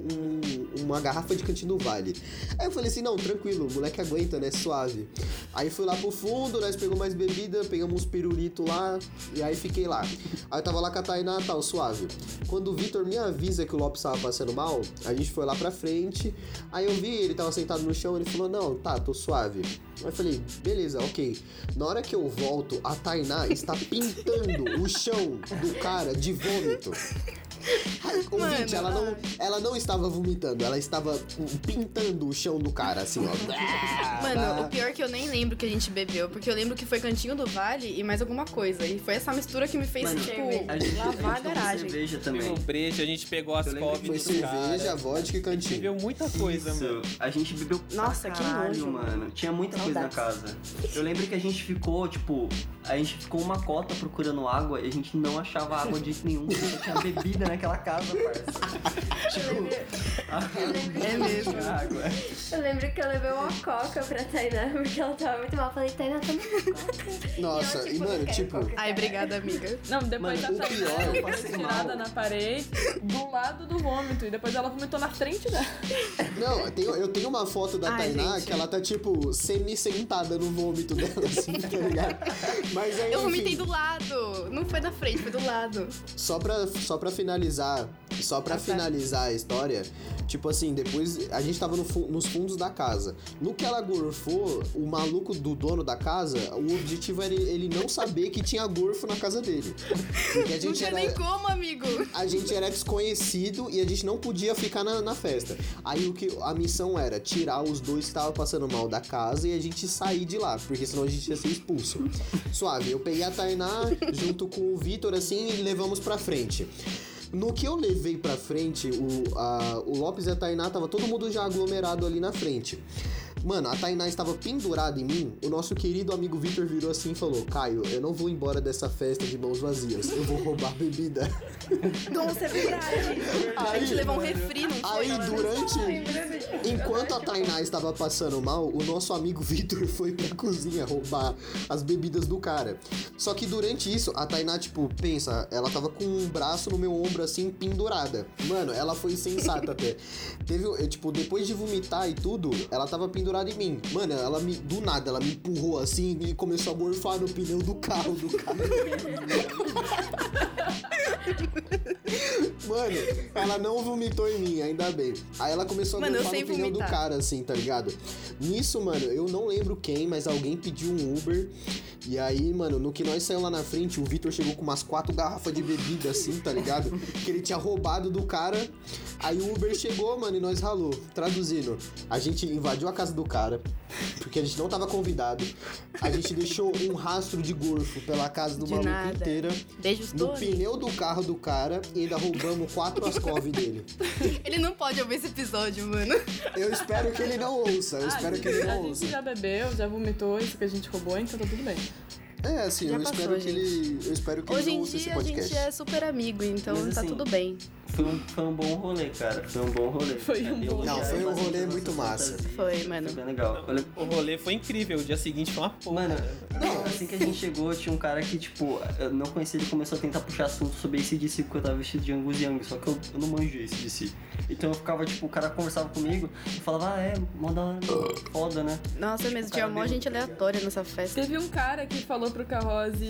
um- uma garrafa de cantinho do vale. Aí eu falei assim, não, tranquilo, o moleque aguenta, né? Suave. Aí fui lá pro fundo, nós pegamos mais bebida, pegamos uns pirulito lá, e aí fiquei lá. Aí eu tava lá com a Tainá, tal, suave. Quando o Vitor me avisa que o Lopes tava passando mal, a gente foi lá pra frente, aí eu vi, ele tava sentado no chão, ele falou, não, tá, tô suave. Eu falei, beleza, ok. Na hora que eu volto, a Tainá está pintando o chão do cara de vômito. Ouvinte, ela não, ela não estava vomitando, ela estava pintando o chão do cara, assim, ó. Mano, o pior é que eu nem lembro que a gente bebeu, porque eu lembro que foi Cantinho do Vale e mais alguma coisa. E foi essa mistura que me fez, Mano, tipo, a gente, lavar a a gente garagem. cerveja também. Pegou breja, a gente pegou as cove Foi cerveja, cara. vodka e A gente cantinho. bebeu muita coisa, Isso, mano. a gente bebeu Nossa, pra que caralho, nojo, mano. Tinha muita coisa na casa. Eu lembro que a gente ficou, tipo, a gente ficou uma cota procurando água e a gente não achava água de jeito nenhum, só tinha bebida naquela casa, parça. tipo, É mesmo. água. Eu lembro que eu levei uma coca pra Tainá, porque ela tava muito mal. Eu falei, Tainá, toma uma coca. Nossa, ela, e mano, não quero tipo, coca, Ai, obrigada, amiga. Não, depois Mano, da Tainá, pior, ela eu foi passei tirada mal. na parede, do lado do vômito. E depois ela vomitou na frente dela. Não, eu tenho, eu tenho uma foto da Ai, Tainá gente. que ela tá, tipo, semi-sentada no vômito dela, assim, tá ligado? Mas aí, Eu enfim, vomitei do lado. Não foi da frente, foi do lado. Só pra, só pra finalizar, só pra Ah, tá. finalizar a história, tipo assim, depois a gente tava no fu- nos fundos da casa. No que ela gorfou, o maluco do dono da casa, o objetivo era ele, não saber que tinha gorfo na casa dele. Porque a Não gente tinha era. nem como, amigo. a gente era desconhecido e a gente não podia ficar na, na festa. Aí o que a missão era tirar os dois que estavam passando mal da casa e a gente sair de lá, porque senão a gente ia ser expulso. Suave, eu peguei a Tainá junto com o Vitor assim e levamos pra frente. No que eu levei pra frente, o, a- o Lopes e a Tainá tava todo mundo já aglomerado ali na frente. Mano, a Tainá estava pendurada em mim. O nosso querido amigo Vitor virou assim e falou: Caio, eu não vou embora dessa festa de mãos vazias. Eu vou roubar bebida. Nossa, é verdade. a gente Aí, levou um refri, não foi? Aí, durante. Enquanto a Tainá estava passando mal, o nosso amigo Vitor foi pra cozinha roubar as bebidas do cara. Só que durante isso, a Tainá, tipo, pensa, ela tava com um braço no meu ombro assim, pendurada. Mano, ela foi sensata até. Teve, tipo, depois de vomitar e tudo, ela tava pendurada em mim. Mano, ela me. Do nada, ela me empurrou assim e começou a morfar no pneu do carro do cara. Mano, ela não vomitou em mim, ainda bem. Aí ela começou a Mano, no pneu do cara, assim, tá ligado? Nisso, mano, eu não lembro quem, mas alguém pediu um Uber. E aí, mano, no que nós saímos lá na frente, o Vitor chegou com umas quatro garrafas de bebida, assim, tá ligado? Que ele tinha roubado do cara. Aí o Uber chegou, mano, e nós ralou. Traduzindo, a gente invadiu a casa do cara, porque a gente não tava convidado. A gente deixou um rastro de gorfo pela casa do De maluco nada. inteira. Beijos, No pneu do carro do cara e ainda roubamos quatro Ascov dele. Ele não pode ouvir esse episódio, mano. Eu espero que ele não ouça, eu Ah, espero a que ele não A ouça. gente já bebeu, já vomitou isso que a gente roubou, então tá tudo bem. É, assim, Já eu passou, espero que ele. Eu espero que Hoje ele não em ouça esse dia a podcast. gente é super amigo, então Mas tá assim, tudo bem. Foi um, foi um bom rolê, cara. Foi um bom rolê. Foi um bom Não, foi um rolê muito massa. fantasia. Foi, mano. Foi bem legal. Olha, O rolê foi incrível, o dia seguinte foi uma porra. Mano, não, assim que a gente chegou, tinha um cara que, tipo, eu não conhecia, ele começou a tentar puxar assunto sobre esse DC porque eu tava vestido de Angus Young, só que eu, eu não manjo esse DC. Então eu ficava, tipo, o cara conversava comigo e falava, ah, é, mó da hora, foda, né? Nossa, mesmo, tinha um monte de gente aleatória nessa festa. Teve um cara que falou pro Carrose.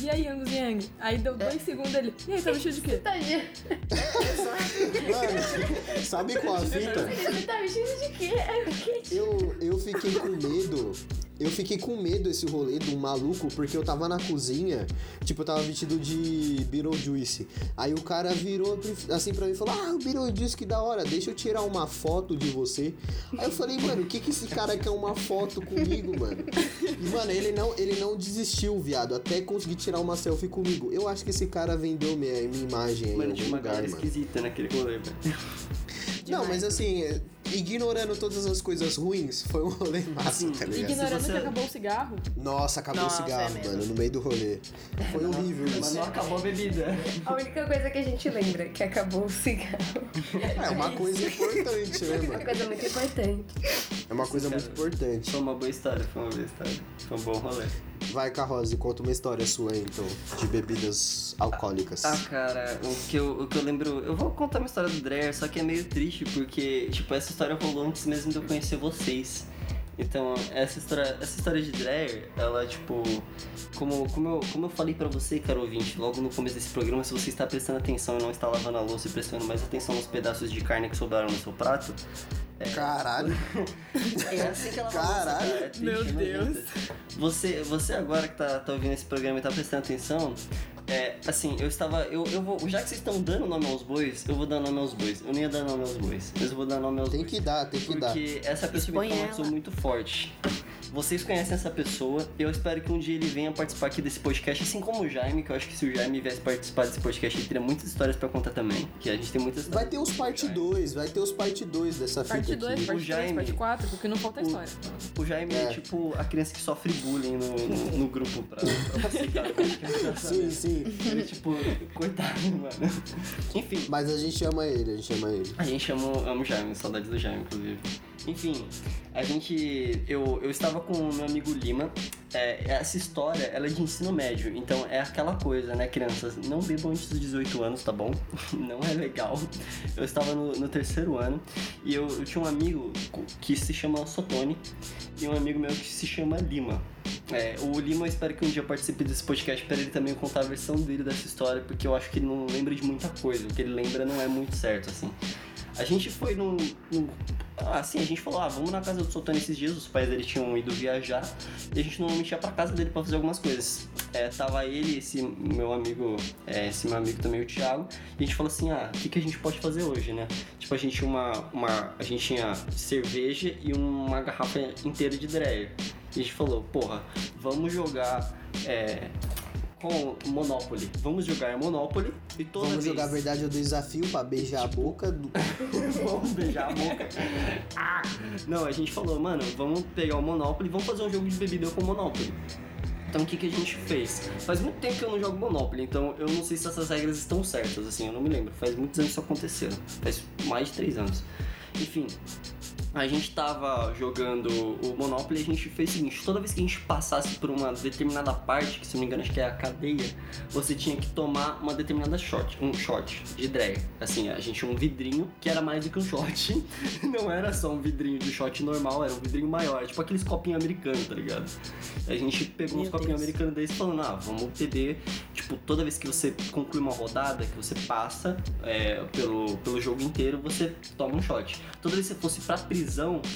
E aí, Angus Yang? Aí deu dois segundos ele. E aí, tá vestido de quê? Tadinho. Mano, sabe qual a fita? Você tá vestido de quê? É quê? Eu, eu fiquei com medo. Eu fiquei com medo esse rolê do maluco, porque eu tava na cozinha, tipo, eu tava vestido de Beetlejuice. Aí o cara virou assim pra mim e falou: Ah, o Beetlejuice que da hora, deixa eu tirar uma foto de você. Aí eu falei, mano, o que que esse cara quer uma foto comigo, mano? E, mano, ele não, ele não desistiu, viado, até conseguir tirar uma selfie comigo. Eu acho que esse cara vendeu minha, minha imagem aí Mano, tinha uma lugar, galera mano. esquisita naquele rolê, velho. Não, mas assim, é, ignorando todas as coisas ruins, foi um rolê massa, Assim, tá ligado? Ignorando você- que acabou o cigarro. Nossa, acabou Nossa, o cigarro, é mano, no meio do rolê. Foi horrível Mas isso. não acabou a bebida. A única coisa que a gente lembra que acabou o cigarro. É uma coisa importante, né, É uma mano? coisa muito importante. É uma coisa muito importante. Foi uma boa história, foi uma boa história. Foi um bom rolê. Vai, Carrose, conta uma história sua aí, então, de bebidas alcoólicas. Ah, cara, o que, eu, o que eu lembro. Eu vou contar uma história do Dreyer, só que é meio triste, porque, tipo, essa história rolou antes mesmo de eu conhecer vocês. Então, essa história, essa história de Dreyer, ela, tipo. Como, como, eu, como eu falei pra você, caro ouvinte, logo no começo desse programa, se você está prestando atenção e não está lavando a louça e prestando mais atenção nos pedaços de carne que sobraram no seu prato. Caralho. É assim que ela Caralho. cara. É triste, Meu nojento. Deus. Você, você agora que tá, tá ouvindo esse programa e tá prestando atenção, é, assim, eu estava. Eu, eu vou. Já que vocês estão dando nome aos bois, eu vou dar nome aos bois. Eu não ia dar nome aos bois, mas eu vou dar nome aos Tem bois. que dar, tem que dar. Porque essa pessoa traumatizou ela. muito forte. Vocês conhecem essa pessoa, eu espero que um dia ele venha participar aqui desse podcast, assim como o Jaime, que eu acho que se o Jaime viesse participar desse podcast, ele teria muitas histórias pra contar também. Que a gente tem muitas Vai ter os parte 2, vai ter os parte 2 dessa fita Parte 2, aqui. parte O 3, Jaime- parte 4, porque não falta o- história. O Jaime é, É. tipo a criança que sofre bullying no, no, no grupo pra, pra você, cara. Sim, sim. Ele, tipo, coitado, mano. Enfim, Mas a gente ama ele, a gente ama ele. a gente ama, ama o Jaime, saudades do Jaime, inclusive. Enfim, a gente. Eu, eu estava com o meu amigo Lima. É, essa história, ela é de ensino médio, então é aquela coisa, né, crianças? Não bebam antes dos 18 anos, tá bom? Não é legal. Eu estava no, no terceiro ano e eu, eu tinha um amigo que se chama Sotone e um amigo meu que se chama Lima. É, o Lima, eu espero que um dia participe desse podcast para ele também contar a versão dele dessa história, porque eu acho que ele não lembra de muita coisa. O que ele lembra não é muito certo, assim. A gente foi num ah, assim, a gente falou, ah, vamos na casa do Sotano esses dias, os pais dele tinham ido viajar, e a gente normalmente ia pra casa dele pra fazer algumas coisas. É, tava ele, esse meu amigo, é, esse meu amigo também, o Thiago, e a gente falou assim, ah, o que, que a gente pode fazer hoje, né? Tipo, a gente tinha uma, uma. A gente tinha cerveja e uma garrafa inteira de Dreyer. E a gente falou, porra, vamos jogar. É, com Monopoly. Vamos jogar Monopoly e toda Vamos vez... jogar a verdade ou desafio pra beijar a boca do. vamos beijar a boca. Ah! Não, a gente falou, mano, vamos pegar o Monopoly e vamos fazer um jogo de bebida com o Monopoly. Então o que, que a gente fez? Faz muito tempo que eu não jogo Monopoly, então eu não sei se essas regras estão certas, assim, eu não me lembro. Faz muitos anos que isso aconteceu. Faz mais de três anos. Enfim, a gente tava jogando o Monopoly e a gente fez o seguinte, toda vez que a gente passasse por uma determinada parte, que se não me engano acho que é a cadeia, você tinha que tomar uma determinada shot, um shot de drag. Assim, a gente tinha um vidrinho que era mais do que um shot. Não era só um vidrinho de shot normal, era um vidrinho maior, tipo aqueles copinhos americanos, tá ligado? A gente pegou uns copinhos americanos desses falando, ah, vamos beber, tipo, toda vez que você conclui uma rodada, que você passa é, pelo, pelo jogo inteiro, você toma um shot. Toda vez que você fosse pra prisão,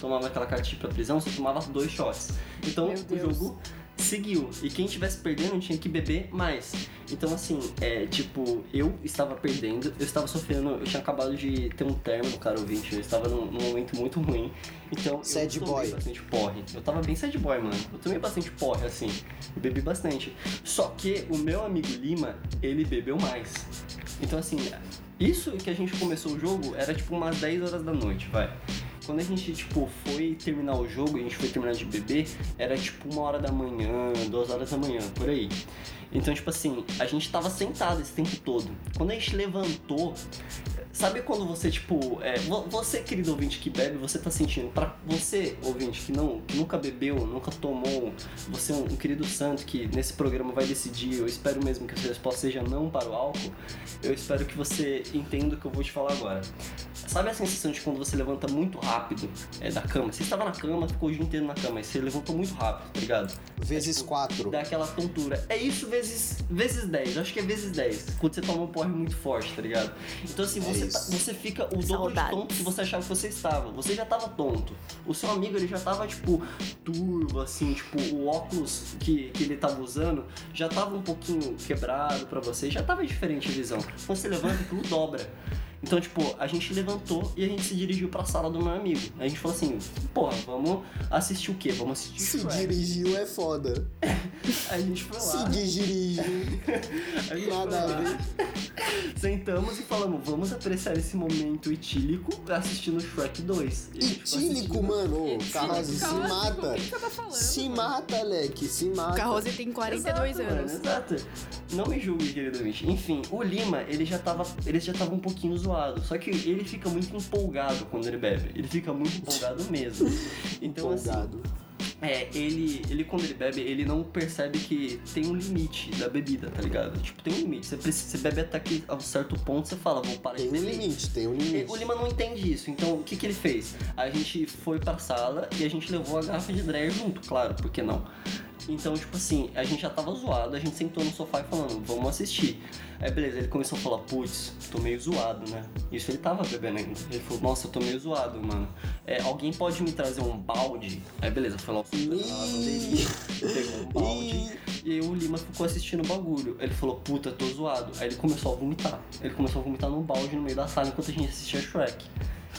tomava aquela cartinha pra prisão, você tomava dois shots. Então o jogo seguiu. E quem estivesse perdendo tinha que beber mais. Então, assim, é tipo, eu estava perdendo, eu estava sofrendo, eu tinha acabado de ter um término, cara ouvinte, eu estava num, num momento muito ruim. Então, Sad eu tomei boy. bastante porre. Eu tava bem sad boy, mano. Eu tomei bastante porre, assim. Eu bebi bastante. Só que o meu amigo Lima, ele bebeu mais. Então, assim, isso que a gente começou o jogo era tipo umas 10 horas da noite, vai. Quando a gente, tipo, foi terminar o jogo, a gente foi terminar de beber, era tipo uma hora da manhã, duas horas da manhã, por aí. Então, tipo assim, a gente tava sentado esse tempo todo. Quando a gente levantou, sabe quando você, tipo, é, vo- você, querido ouvinte que bebe, você tá sentindo, pra você, ouvinte, que não, que nunca bebeu, nunca tomou, você é um, um querido santo que nesse programa vai decidir, eu espero mesmo que a sua resposta seja não para o álcool, eu espero que você entenda o que eu vou te falar agora. Sabe a sensação de quando você levanta muito rápido é, da cama? Você estava na cama, ficou o dia inteiro na cama, e você levantou muito rápido, tá ligado? Vezes tipo, quatro. Dá aquela tontura. É isso vezes, vezes 10. Eu acho que é vezes 10. Quando você toma um porre muito forte, tá ligado? Então assim, você, isso. você fica o dobro de tonto que você achava que você estava. Você já tava tonto. O seu amigo, ele já tava, tipo, turvo, assim, tipo, o óculos que, que ele tava usando já tava um pouquinho quebrado pra você. Já tava diferente a visão. Quando você levanta, aquilo dobra. Então, tipo, a gente levantou e a gente se dirigiu pra sala do meu amigo. A gente falou assim, porra, vamos assistir o quê? Vamos assistir Se Shrek. dirigiu é foda. Aí a gente foi lá. Se dirigiu. Nada a ver. Sentamos e falamos, vamos apreciar esse momento etílico assistindo Shrek 2. E a gente foi Etílico, assistindo- mano. Ô, Carrozzi, se Carrozzi, mata. Quem você tá falando? Se mano? mata, Leque. Se mata. O Carrozzi tem 42 Exato, mano, anos. exato. Não me julgue, querido ouvinte. Enfim, o Lima, ele já tava. Ele já tava um pouquinho zoado. Só que ele fica muito empolgado quando ele bebe. Ele fica muito empolgado mesmo. Então, assim, Empolgado. É, ele, ele quando ele bebe, ele não percebe que tem um limite da bebida, tá ligado? Tipo, tem um limite. Você, precisa, você bebe até aqui a um certo ponto, você fala, vou parar Tem de um limite, tem um limite. O Lima não entende isso, então o que, que ele fez? A gente foi pra sala e a gente levou a garrafa de Dreyer junto, claro, por que não? Então, tipo assim, a gente já tava zoado, a gente sentou no sofá e falando, vamos assistir. Aí beleza, ele começou a falar, putz, tô meio zoado, né? Isso ele tava bebendo ainda. Ele falou, nossa, eu tô meio zoado, mano. É, alguém pode me trazer um balde? Aí beleza, foi lá o pegou um balde. E aí o Lima ficou assistindo o bagulho. Ele falou, puta, tô zoado. Aí ele começou a vomitar. Ele começou a vomitar num balde no meio da sala enquanto a gente assistia Shrek.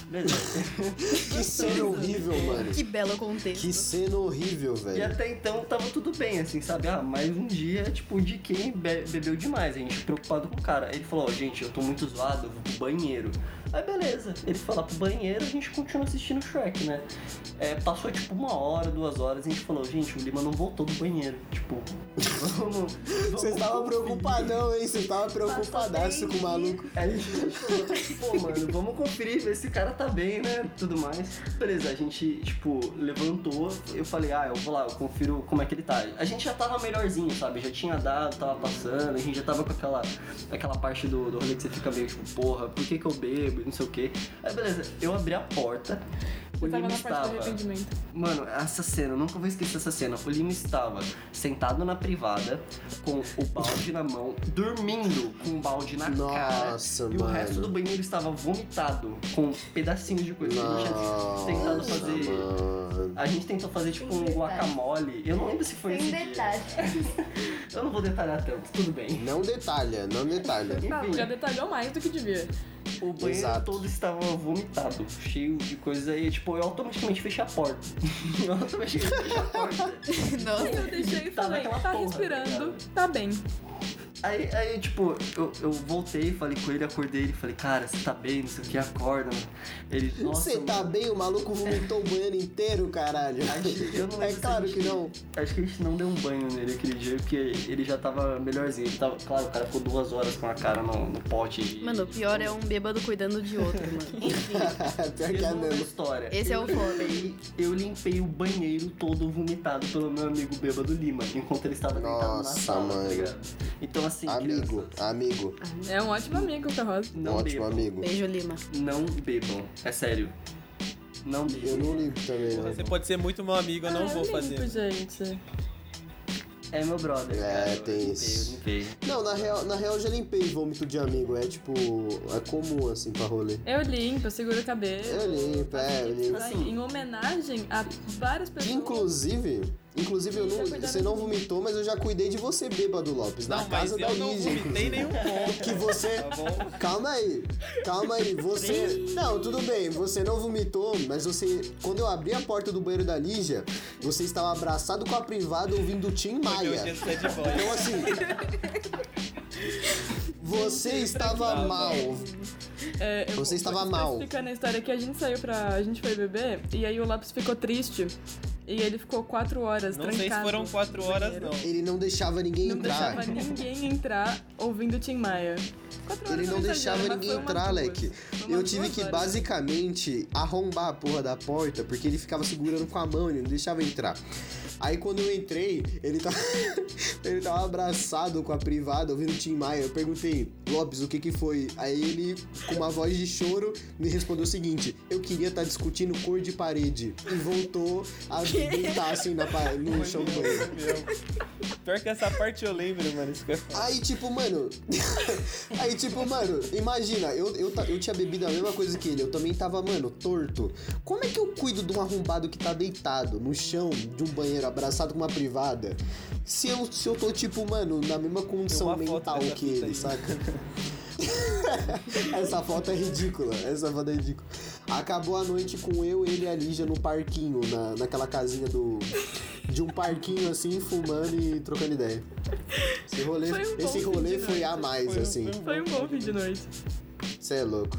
Beleza. Que cena horrível, mano. Que belo contexto. Que cena horrível, E velho. até então tava tudo bem, assim, sabe? Ah, mais um dia, tipo, de quem be- bebeu demais. A gente preocupado com o cara. Aí ele falou, ó, gente, eu tô muito zoado, eu vou pro banheiro. Aí beleza, ele lá pro banheiro, a gente continua assistindo Shrek, né? É, passou tipo uma hora, duas horas, a gente falou, gente, o Lima não voltou do banheiro. Tipo, vamos. Você tava preocupadão, hein? Você tava preocupadaço com o maluco. Aí a gente falou, pô, mano, vamos conferir, ver se o cara tá bem, né? Tudo mais. Beleza, a gente, tipo, levantou. Eu falei, ah, eu vou lá, eu confiro como é que ele tá. A gente já tava melhorzinho, sabe? Já tinha dado, tava passando, a gente já tava com aquela, aquela parte do, do rolê que você fica meio tipo, porra, por que que eu bebo? e Não sei o quê. Aí beleza, eu abri a porta. O Lima estava. arrependimento. Mano, essa cena, eu nunca vou esquecer essa cena. O Lima estava sentado na privada, com o balde na mão, dormindo com o balde na cara. Nossa, E o mano. resto do banheiro estava vomitado, com pedacinhos de coisa. A gente Nossa, tinha tentado fazer. mano. A gente tentou fazer tipo um guacamole. Eu não lembro se foi Sem esse dia. detalhe. Eu não vou detalhar tanto, tudo bem. Não detalha, não detalha. Não, Enfim. já detalhou mais do que devia. O banheiro Exato. todo estava vomitado, cheio de coisas aí. Tipo, eu automaticamente fechei a porta. eu automaticamente fechei a porta. Nossa. eu deixei e Tá falei, tá porra, respirando, tá tá bem. Aí, aí, tipo, eu, eu voltei, falei com ele, acordei ele, falei, cara, você tá bem, não sei o que, acorda, mano. Ele, nossa, Você tá mano, bem? O maluco vomitou o banheiro inteiro, caralho. Acho- eu não É claro gente- que não. Acho que a gente não deu um banho nele aquele dia, porque ele já tava melhorzinho. Ele tava, claro, o cara ficou duas horas com a cara no, no pote. de- Mano, o pior é um bêbado cuidando de outro, mano. Enfim, Pior que é história. Esse é eu o foda. Eu limpei o banheiro todo vomitado pelo meu amigo bêbado Lima, enquanto ele estava deitado na sala, tá mano. ligado? Então assim, Amigo, crianças, amigo. É um ótimo amigo, Carroça. não Ótimo bebam. amigo. beijo, Lima. Não bebam. É sério. Não bebam. Eu não limpo também, não. Você pode ser muito meu amigo, eu não Ah, vou limpo, fazer. gente. É meu brother. É, cara. Eu tem limpei, isso. Eu limpei. Não, na real, na real eu já limpei vômito de amigo. É tipo, é comum assim pra rolê. Eu limpo, eu seguro o cabelo. Eu limpo, é, eu limpo. Assim, em homenagem a várias pessoas. Inclusive, inclusive eu não, você não vomitou, mas eu já cuidei de você, bêbado Lopes, na Não, mas casa da eu não Lígia. vomitei inclusive. nenhum ponto. Que você. Tá? Calma aí, calma aí, você. Não, tudo bem, você não vomitou, mas você. Quando eu abri a porta do banheiro da Lígia, você estava abraçado com a privada ouvindo Tim eu Maia. Então assim. Você estava mal. É, eu Você vou- estava mal. explicando a história que a gente saiu pra. A gente foi beber e aí o Lopes ficou triste. E ele ficou quatro horas Não trancado. sei se foram quatro horas, não. Ele não deixava ninguém Não entrar. deixava ninguém entrar ouvindo Tim Maia. Quatro Ele horas não deixava ninguém entrar, umas Eu tive que horas. basicamente arrombar a porra da porta, porque ele ficava segurando com a mão, ele não deixava entrar. Aí quando eu entrei, ele tava, ele tava abraçado com a privada, ouvindo Tim Maia. Eu perguntei, Lopes, o que que foi? Aí ele, com uma voz de choro, me respondeu o seguinte: Eu queria estar discutindo cor de parede. E voltou a deitar assim na, no chão do banheiro. Pior que essa parte eu lembro, mano. Isso que é foda. Aí, tipo, mano. aí, tipo, mano, imagina, eu, eu, eu tinha bebido a mesma coisa que ele, eu também tava, mano, torto. Como é que eu cuido de um arrombado que tá deitado no chão de um banheiro, abraçado com uma privada? Se eu, se eu tô, tipo, mano, na mesma condição mental que ele, aí. saca? essa foto é ridícula, essa foto é ridícula. Acabou a noite com eu, ele e a Lígia no parquinho, na, naquela casinha do. De um parquinho assim, fumando e trocando ideia. Esse rolê, Foi um esse rolê foi a mais, Foi assim. foi um- Foi um bom fim de noite. Você é louco.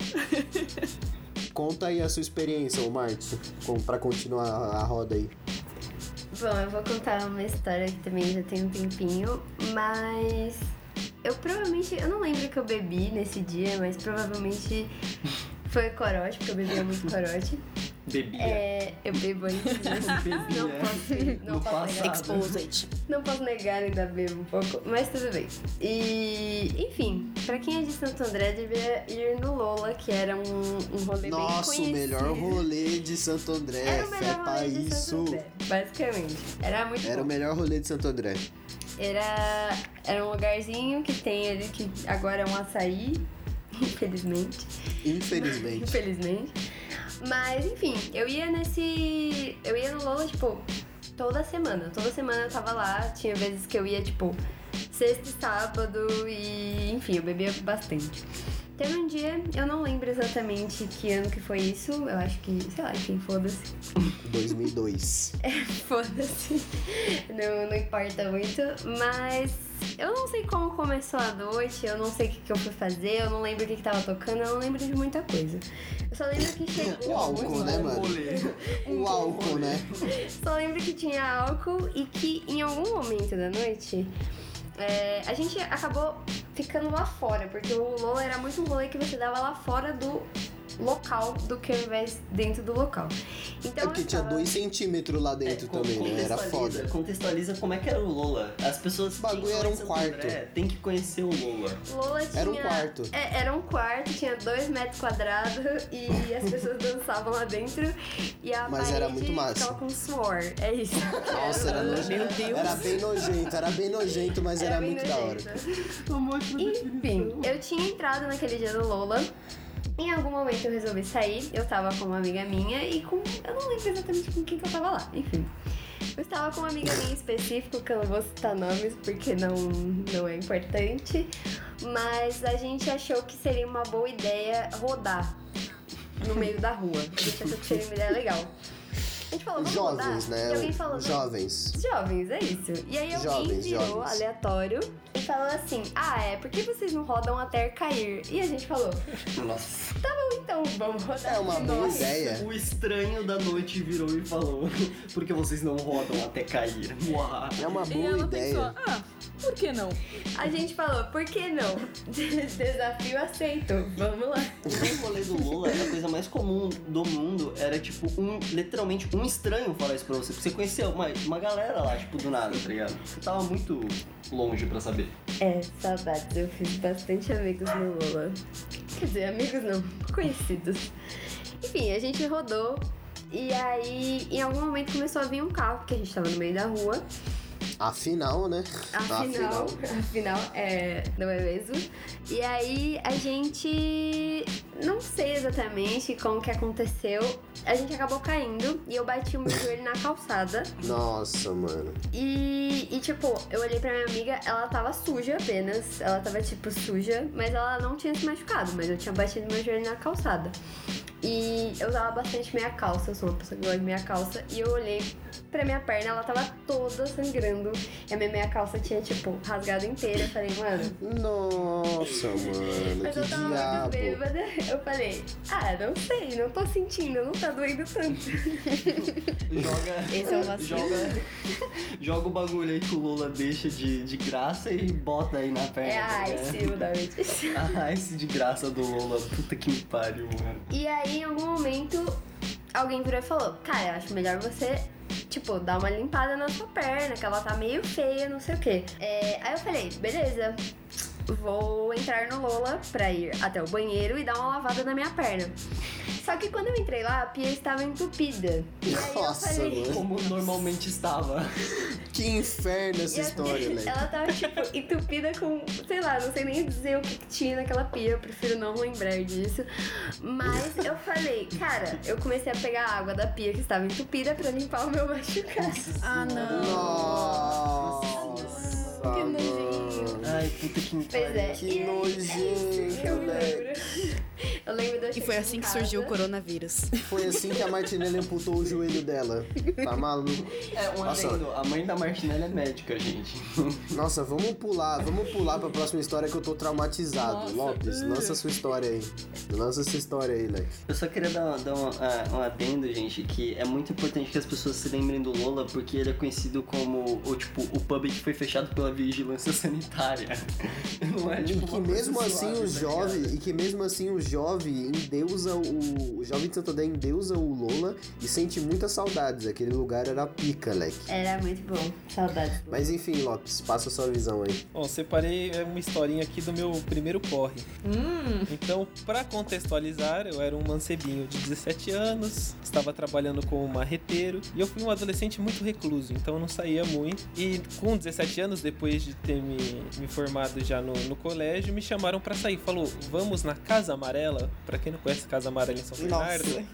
Conta aí a sua experiência, ô Márcio, com- pra continuar a roda aí. Bom, eu vou contar uma história que também já tem um tempinho, mas eu provavelmente, eu não lembro que eu bebi nesse dia, mas provavelmente foi corote, porque eu bebia muito corote. Bebia. É, eu bebo antes? Bebia. não posso, não No posso negar. Exposed. Não posso negar, ainda bebo um pouco, mas tudo bem. E, enfim, pra quem é de Santo André, devia ir no Lola, que era um, um rolê Nossa, bem o conhecido. melhor rolê de Santo André. Era o Fé melhor pra rolê de Santo isso. André, basicamente. Era muito Era bom. o melhor rolê de Santo André. Era, era um lugarzinho que tem ali, que agora é um açaí, infelizmente. Infelizmente. Infelizmente. Mas, enfim, eu ia nesse. Eu ia no Lola, tipo, toda semana. Toda semana eu tava lá. Tinha vezes que eu ia, tipo, sexta e sábado e, enfim, eu bebia bastante. Teve um dia, eu não lembro exatamente que ano que foi isso. Eu acho que, sei lá, enfim, foda-se. 2002. Foda-se. Não, não importa muito. Mas eu não sei como começou a noite, eu não sei o que, que eu fui fazer, eu não lembro o que, que tava tocando, eu não lembro de muita coisa. Eu só lembro que chegou. O álcool, né, mano? O álcool, né? Só lembro que tinha álcool e que em algum momento da noite é, a gente acabou ficando lá fora, porque o Lola era muito um rolê que você dava lá fora do local do que ao invés dentro do local. Então É porque eu tinha tava- dois centímetros lá dentro É, também, né? Era foda. Contextualiza como é que era o Lola. As pessoas. O bagulho era um quarto. André Tem que conhecer o Lola. Lola tinha... Era um quarto. É, era um quarto, tinha dois metros quadrados e as pessoas dançavam lá dentro e a Mas era muito massa. ficava com suor. É isso. Nossa, era nojento. Era bem nojento, era bem nojento, mas era, bem muito da hora. nojento. Enfim, eu tinha entrado naquele dia do Lola. Em algum momento eu resolvi sair. Eu tava com uma amiga minha e com. Eu não lembro exatamente com quem que eu tava lá. Enfim. Eu estava com uma amiga minha em específico, que eu não vou citar nomes porque não, não é importante. Mas a gente achou que seria uma boa ideia rodar no meio da rua. A gente achou que seria uma ideia legal. A gente falou, vamos Jovens, rodar? né? E alguém falou, não, Jovens. Jovens, é isso. E aí alguém Jovens, virou jovens. aleatório e falou assim: Ah, é, por que vocês não rodam até cair? E a gente falou: Nossa. Tá bom, então, vamos rodar. É uma de boa novo." ideia. O estranho da noite virou e falou: Porque vocês não rodam até cair. Uau. É uma E boa ela ideia. pensou, ah, por que não? A gente falou: Por que não? Desafio aceito, vamos lá. O rolê do Lola, a coisa mais comum do mundo era, tipo, um, literalmente um estranho falar isso pra você. Porque você conhecia uma, uma galera lá, tipo, do nada, tá ligado? Você tava muito longe pra saber. É, saudades, eu fiz bastante amigos no Lula. Quer dizer, amigos não, conhecidos. Enfim, a gente rodou. E aí, em algum momento começou a vir um carro, porque a gente tava no meio da rua. Afinal, né? Afinal, afinal, é, não é mesmo? E aí a gente não sei exatamente como que aconteceu. A gente acabou caindo e eu bati o meu joelho na calçada. Nossa, mano. E, e, tipo, eu olhei pra minha amiga, ela tava suja apenas. Ela tava, tipo, suja, mas ela não tinha se machucado, mas eu tinha batido meu joelho na calçada. E eu usava bastante meia calça, eu sou uma pessoa que gosta de meia calça. E eu olhei pra minha perna, ela tava toda sangrando. E a minha meia calça tinha, tipo, rasgado inteira. Eu falei, mano. Nossa, mano. Mas que eu tava muito diabo. bêbada. Eu falei, ah, não sei, não tô sentindo, não tá doendo tanto. Joga. Esse é o vacilo. joga, joga o bagulho aí que o Lula deixa de, de graça e bota aí na perna. É a né? Ice, o nome disso. Ah, esse de graça do Lula. Puta que pariu, mano. E aí, em algum momento, alguém virou e falou: Cara, acho melhor você, tipo, dar uma limpada na sua perna, que ela tá meio feia, não sei o quê. É, aí eu falei: Beleza, vou entrar no Lola pra ir até o banheiro e dar uma lavada na minha perna. Só que quando eu entrei lá, a pia estava entupida. E aí Nossa, eu falei. mano. Como normalmente estava. Que inferno essa E história, né? Ela tava, tipo, entupida com, sei lá, não sei nem dizer o que, que tinha naquela pia, eu prefiro não lembrar disso. Mas eu falei, cara, eu comecei a pegar a água da pia que estava entupida pra limpar o meu machucado. Ah, não. Nossa, Que nojinho. Ai, puta que Pois é. Que e aí- nojento, eu lembro. Eu lembro eu E foi assim que casa. surgiu o coronavírus. Foi assim que a Martinelli amputou o joelho dela. Tá maluco? É, um Nossa. adendo. A mãe da Martinelli é médica, gente. Nossa, vamos pular, vamos pular pra próxima história que eu tô traumatizado. Nossa. Lopes, lança sua história aí. Lança sua história aí, Leque. Eu só queria dar, dar um, ah, um adendo, gente, que é muito importante que as pessoas se lembrem do Lola, porque ele é conhecido como o, tipo, o pub que foi fechado pela vigilância sanitária. Não é, E tipo, que uma mesmo coisa assim suave, o tá jovem, ligado? e que mesmo assim o jovem endeusa o, o jovem de Santo André endeusa o Lola e sente muitas saudades. Aquele lugar era pica, Leque. Era muito bom. Saudades. Mas enfim, Lopes, passa a sua visão aí. Bom, separei é, uma historinha aqui do meu primeiro corre. Hum, Então, pra contextualizar, eu era um mancebinho de 17 anos, estava trabalhando como marreteiro e eu fui um adolescente muito recluso, então eu não saía muito. E com 17 anos, depois de ter me, me formado já no, no colégio, me chamaram pra sair. Falou, vamos na Casa Amarela. Pra quem não conhece Casa Amarela em São Bernardo,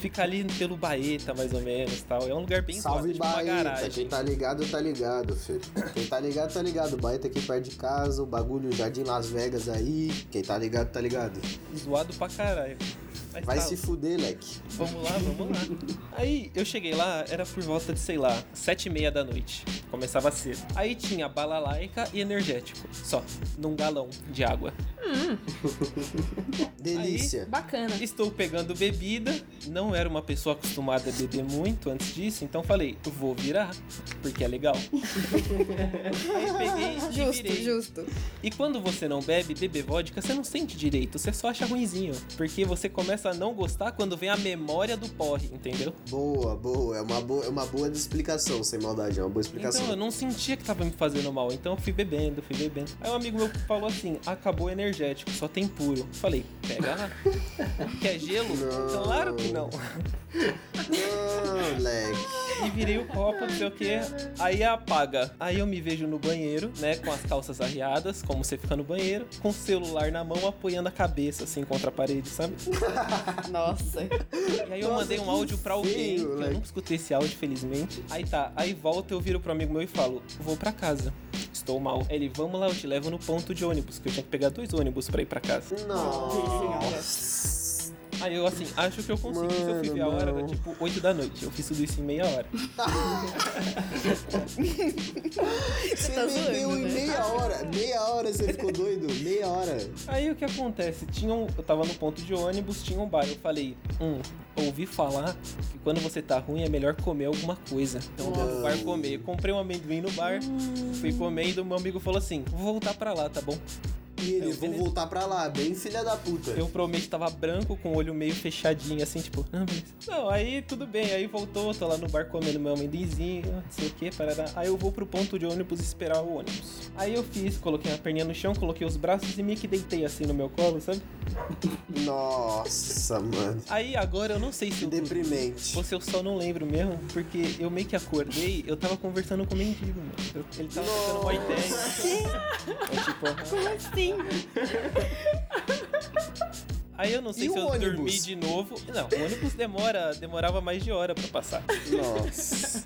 fica ali pelo Baeta, mais ou menos, tal. É um lugar bem Salve zoado, tipo uma Baeta, garagem. quem tá ligado, tá ligado, filho. Quem tá ligado, tá ligado. Baeta aqui perto de casa, o bagulho Jardim Las Vegas aí. Quem tá ligado, tá ligado. Zoado pra caralho. Mas Vai tá, se fuder, Leque. Vamos lá, vamos lá. Aí eu cheguei lá, era por volta de, sei lá, sete e meia da noite. Começava cedo. Aí tinha balalaica e energético, só, num galão de água. Delícia. bacana. Estou pegando bebida, não era uma pessoa acostumada a beber muito antes disso, então falei, vou virar, porque é legal. Aí peguei e Justo, virei. justo. E quando você não bebe, beber vodka, você não sente direito, você só acha ruinzinho. Porque você começa a não gostar quando vem a memória do porre, entendeu? Boa, boa. É uma boa, é uma boa explicação, sem maldade. É uma boa explicação. Então eu não sentia que tava me fazendo mal, então eu fui bebendo, fui bebendo. Aí um amigo meu falou assim: acabou o energético, só tem puro. Falei, pega lá. Quer gelo? Não. Claro que não. Não, Leque. E virei o copo, não sei o que. Aí apaga. Aí eu me vejo no banheiro, né? Com as calças arriadas, como você fica no banheiro, com o celular na mão, apoiando a cabeça, assim, contra a parede, sabe? Nossa. E aí eu Nossa, mandei um áudio pra alguém, feio, que eu nunca escutei esse áudio, felizmente. Aí tá, aí volta, eu viro pro amigo meu e falo, vou pra casa. Estou mal. Aí ele, vamos lá, eu te levo no ponto de ônibus, que eu tinha que pegar dois ônibus pra ir pra casa. Nossa. Aí eu assim, acho que eu consegui, se eu fui ver a hora, Mano, era tipo 8 da noite. Eu fiz tudo isso em meia hora. Você tá bebeu zoando, em né? meia hora. Meia hora você ficou doido. Meia hora. Aí o que acontece? Tinha um, eu tava no ponto de ônibus, tinha um bar. Eu falei, hum, ouvi falar que quando você tá ruim é melhor comer alguma coisa. Então eu vou no bar comer. Eu comprei um amendoim no bar, fui comendo. Meu amigo falou assim: vou voltar pra lá, tá bom? E ele, Eu, vou beleza. voltar pra lá. Bem filha da puta. Eu provavelmente tava branco, com o olho meio fechadinho, assim, tipo, ah, beleza. Não, aí tudo bem, aí voltou, tô lá no bar comendo meu amendoinzinho, não sei o que, parará. Aí eu vou pro ponto de ônibus esperar o ônibus. Aí eu fiz, coloquei a perninha no chão, coloquei os braços e meio que deitei assim no meu colo, sabe? Nossa, mano. Aí agora eu não sei se eu Deprimente. ou se eu só não lembro mesmo, porque eu meio que acordei, eu tava conversando com o mendigo, mano. Ele tava trocando uma ideia. É tipo. Como assim? Aí eu não sei E se eu ônibus? dormi de novo. Não, o ônibus demora, demorava mais de hora pra passar. Nossa.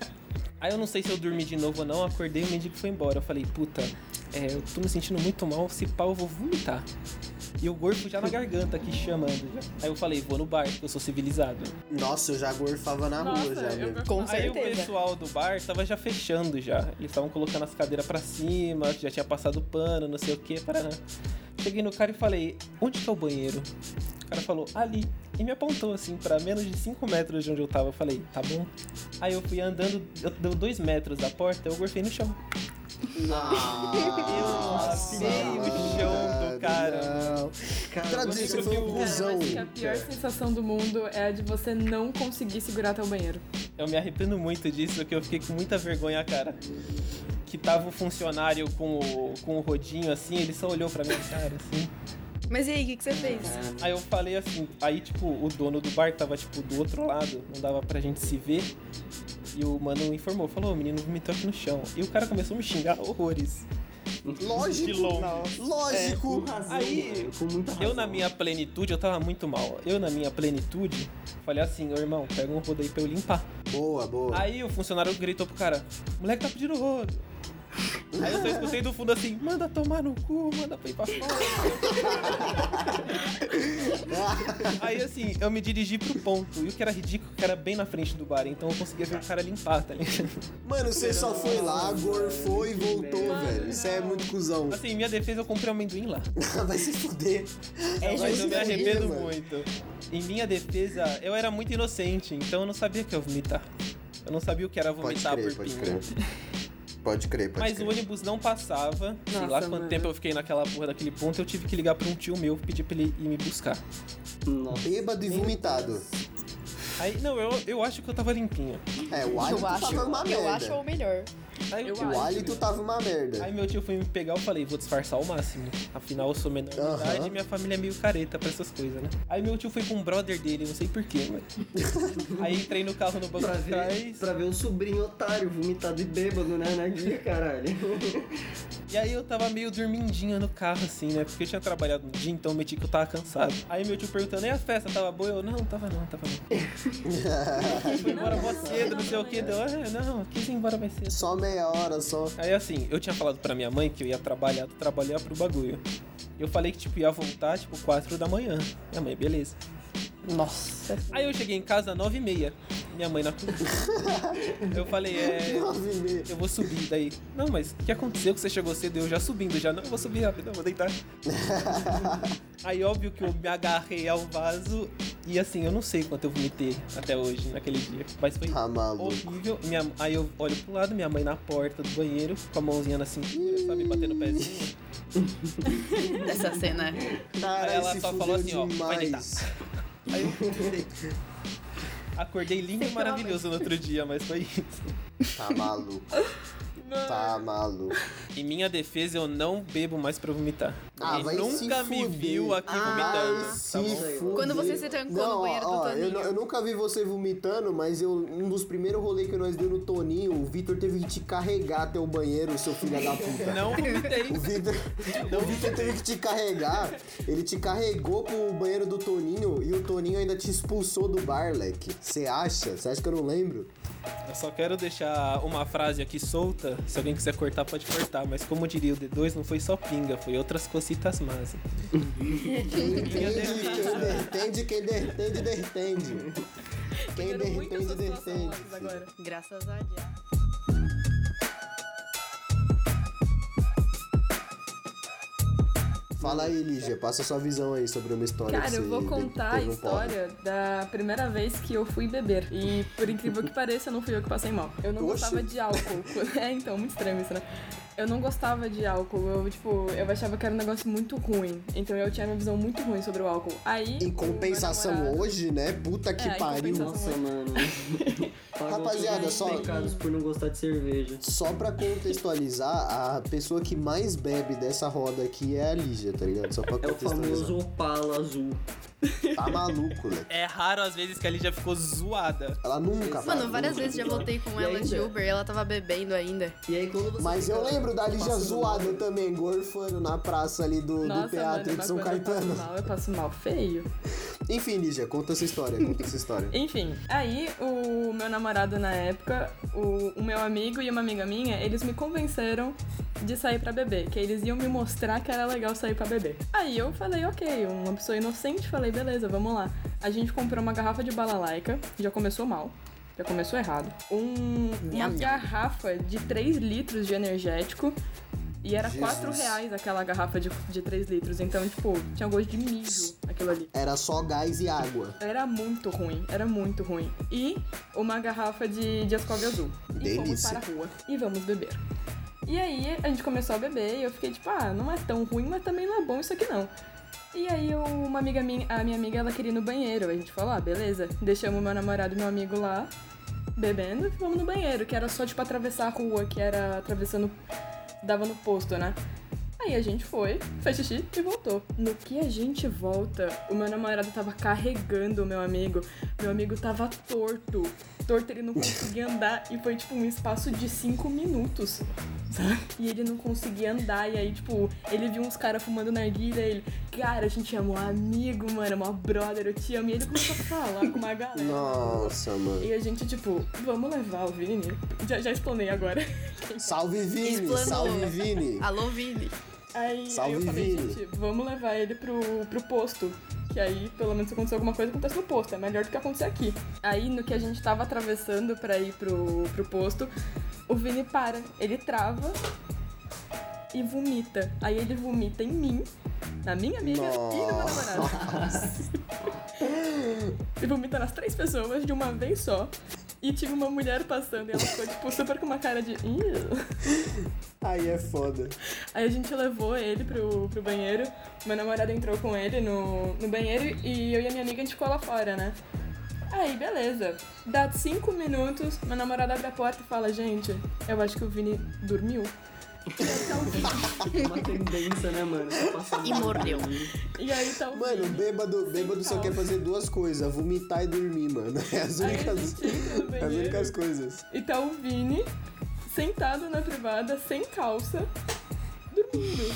Aí eu não sei se eu dormi de novo ou não, acordei e o mendigo foi embora. Eu falei, puta, é, eu tô me sentindo muito mal, se pau eu vou vomitar. E o gorfo já na garganta aqui chamando. Já. Aí eu falei, vou no bar, eu sou civilizado. Nossa, eu já gorfava na Nossa, rua já, eu meu. Com Aí o certeza. pessoal do bar tava já fechando já. Eles estavam colocando as cadeiras pra cima, já tinha passado pano, não sei o que, para. Cheguei no cara e falei, onde que é o banheiro? cara falou, ali. E me apontou, assim, pra menos de 5 metros de onde eu tava. Eu falei, tá bom. Aí eu fui andando, eu- deu 2 metros da porta, eu gorfei no chão. Nossa, lapidei o chão do cara. Não. Cara, Traduzir, você foi um eu que a pior sensação do mundo é a de você não conseguir segurar teu banheiro. Eu me arrependo muito disso, que eu fiquei com muita vergonha, cara. Que tava o funcionário com o, com o rodinho assim, ele só olhou pra minha cara, assim. Mas e aí, o que, que você fez? Aí eu falei assim, aí tipo, o dono do bar tava tipo do outro lado, não dava pra gente se ver. E o mano informou, falou, o menino vomitou aqui no chão. E o cara começou a me xingar horrores. De Lógico, longe. lógico. Com razão, Aí. Eu na minha plenitude, eu tava muito mal. Eu na minha plenitude, falei assim, ô irmão, pega um rodo aí pra eu limpar. Boa, boa. Aí o funcionário gritou pro cara, moleque tá pedindo rodo. Aí eu só escutei do fundo assim, manda tomar no cu, manda pra ir pra fora. Aí assim, eu me dirigi pro ponto. E o que era ridículo, que era bem na frente do bar. Então eu conseguia ver o cara limpar, tá ligado? Mano, você só foi lá, gorfou e voltou, Mano, velho. Isso é muito cuzão. Assim, minha defesa eu comprei amendoim lá. Vai se fuder. É Mas eu me arrependo mano. muito. Em minha defesa, eu era muito inocente, então eu não sabia que eu ia vomitar. Eu não sabia o que era Pode vomitar crer, por pode pinga. crer. Pode crer, pode Mas crer. o ônibus não passava. sei Nossa, lá quanto mano. tempo eu fiquei naquela porra daquele ponto, eu tive que ligar pra um tio meu pedir pra ele ir me buscar. Nossa. Bêbado e vomitado. Aí, não, eu, eu acho que eu tava limpinho. É, o hálito eu acho, tava uma eu merda. acho o melhor. Aí, Eu o hálito tava uma merda. aí meu tio foi me pegar, eu falei, vou disfarçar ao máximo. Afinal, eu sou menor de Aham. idade e minha família é meio careta pra essas coisas, né? Aí meu tio foi com um brother dele, não sei porquê, mas. aí entrei no carro no banco Pra ver, trás. pra ver o sobrinho otário vomitado e bêbado, né, na guia, caralho. E aí eu tava meio dormindinho no carro, assim, né? Porque eu tinha trabalhado no dia, então eu meti que eu tava cansado. Aí meu tio perguntando, e a festa tava boa? Eu, não, tava não, tava não. Foi embora mó cedo, não sei o que. Deu, é, não, quis ir embora mais cedo. Só meia hora, só. Aí assim, eu tinha falado pra minha mãe que eu ia trabalhar, trabalhar pro bagulho. Eu falei que, tipo, ia voltar, tipo, 4 da manhã. Minha mãe, beleza. Nossa. Aí eu cheguei em casa às 9 e meia. Minha mãe na cozinha. Eu falei, é... Nove e meia. Eu vou subir daí. Não, mas o que aconteceu que você chegou cedo? Eu já subindo já. Não, eu vou subir rápido, eu vou deitar. Aí óbvio que eu me agarrei ao vaso e assim, eu não sei quanto eu vomitei até hoje, naquele dia. Mas foi Tá horrível. Minha, aí eu olho pro lado, minha mãe na porta do banheiro, com a mãozinha na cintura, sabe, batendo o pezinho. Essa cena. Caralho, Aí ela só falou assim, ó, vai demais. Aí eu acordei lindo e maravilhoso no outro dia, mas foi isso. Tá maluco. Tá maluco. Em minha defesa, eu não bebo mais pra vomitar. Ah, Ninguém vai nunca se me fuder. viu aqui vomitando, Vai tá. Quando você se trancou no Não, banheiro do ó, eu, Toninho. nu- eu nunca vi você vomitando, mas eu, um dos primeiros rolês que nós deu no Toninho, o Vitor teve que te carregar até o banheiro, seu filho da puta. Não vomitei. O Vitor, o Vitor teve que te carregar. Ele te carregou pro banheiro do Toninho e o Toninho ainda te expulsou do bar, leque. Você acha? Você acha que eu não lembro? Eu só quero deixar uma frase aqui solta. Se alguém quiser cortar, pode cortar. Mas como diria o D2, não foi só pinga, foi outras cositas más. Entende, quem dertende, quem dertende, dertende. Quem. Lopes, agora. Graças a Deus. Fala aí, Lígia, passa sua visão aí sobre uma história que Cara, eu vou contar a teve um história da primeira vez que eu fui beber. E por incrível que pareça, não fui eu que passei mal. Eu não Oxe. gostava de álcool. É, então, muito estranho isso, né? Eu não gostava de álcool. Eu, tipo, eu achava que era um negócio muito ruim. Então eu tinha uma visão muito ruim sobre o álcool. Aí. Em compensação namorado- hoje, né? Puta que É, pariu. Nossa, mano. Pagou Rapaziada, só- pecados por não gostar de cerveja. Só pra contextualizar, a pessoa que mais bebe dessa roda aqui é a Lígia, tá ligado? Só pra É o famoso Opala azul. Tá maluco, né? É raro às vezes que ali já ficou zoada. Ela nunca. Mano, várias vezes já voltei com E ela de ainda? Uber e ela tava bebendo ainda. E aí quando você Mas eu fica lembro da Lígia passando zoada mal, também, gorfando na praça ali do, do teatro mano, de São quando eu passo Caetano. mal, eu passo mal feio. Enfim, Lígia, conta essa história, conta essa história. Enfim, aí o meu namorado na época, o, o meu amigo e uma amiga minha, eles me convenceram de sair pra beber, que eles iam me mostrar que era legal sair pra beber. Aí eu falei, ok, uma pessoa inocente, falei, beleza, vamos lá. A gente comprou uma garrafa de balalaica, já começou mal. Já começou errado. Um, uma garrafa de 3 litros de energético. E era Jesus. 4 reais aquela garrafa de, de 3 litros. Então, tipo, tinha gosto de mijo aquilo ali. Era só gás e água. Era muito ruim, era muito ruim. E uma garrafa de, de Ascov azul. E fomos Delícia. para a rua e vamos beber. E aí a gente começou a beber e eu fiquei tipo, ah, não é tão ruim, mas também não é bom isso aqui não. E aí eu- uma amiga minha, a minha amiga, ela queria ir no banheiro. A gente falou, ah, beleza. Deixamos meu namorado e meu amigo lá, bebendo, e fomos no banheiro, que era só tipo atravessar a rua, que era atravessando. Dava no posto, né? Aí a gente foi, fez xixi e voltou. No que a gente volta, o meu namorado tava carregando o meu amigo. Meu amigo tava torto. Torto, ele não conseguia andar. E foi tipo um espaço de cinco minutos. Sabe? E ele não conseguia andar. E aí, tipo, ele viu uns caras fumando narguilha. Ele, cara, a gente é um amigo, mano, é uma brother, eu te amo. E ele começou a falar com uma galera. Nossa, mano. E a gente, tipo, vamos levar o Vini? Já, já explanei agora. Salve Vini, Explanou. salve Vini. Alô, Vini. Aí, aí Salve, eu falei, Vini. gente, vamos levar ele pro, pro posto. Que aí, pelo menos, se acontecer alguma coisa, acontece no posto. É melhor do que acontecer aqui. Aí, no que a gente tava atravessando pra ir pro, pro posto, o Vini para. Ele trava e vomita. Aí ele vomita em mim, na minha amiga e no meu namorado. e vomita nas três pessoas de uma vez só. E tinha uma mulher passando e ela ficou, tipo, super com uma cara de. Aí é foda. Aí a gente levou ele pro, pro banheiro. Meu namorado entrou com ele no, no banheiro e eu e a minha amiga a gente ficou lá fora, né? Aí, beleza. Dá cinco minutos, meu namorado abre a porta e fala, gente, eu acho que o Vini dormiu. E aí tá o Vini. Uma tendência, né, mano? Tá E morreu. E aí tá o Mano, Vini. bêbado, bêbado só quer fazer duas coisas, vomitar e dormir, mano. É as Aí únicas, no as únicas coisas. e tá o Vini sentado na privada, sem calça, dormindo.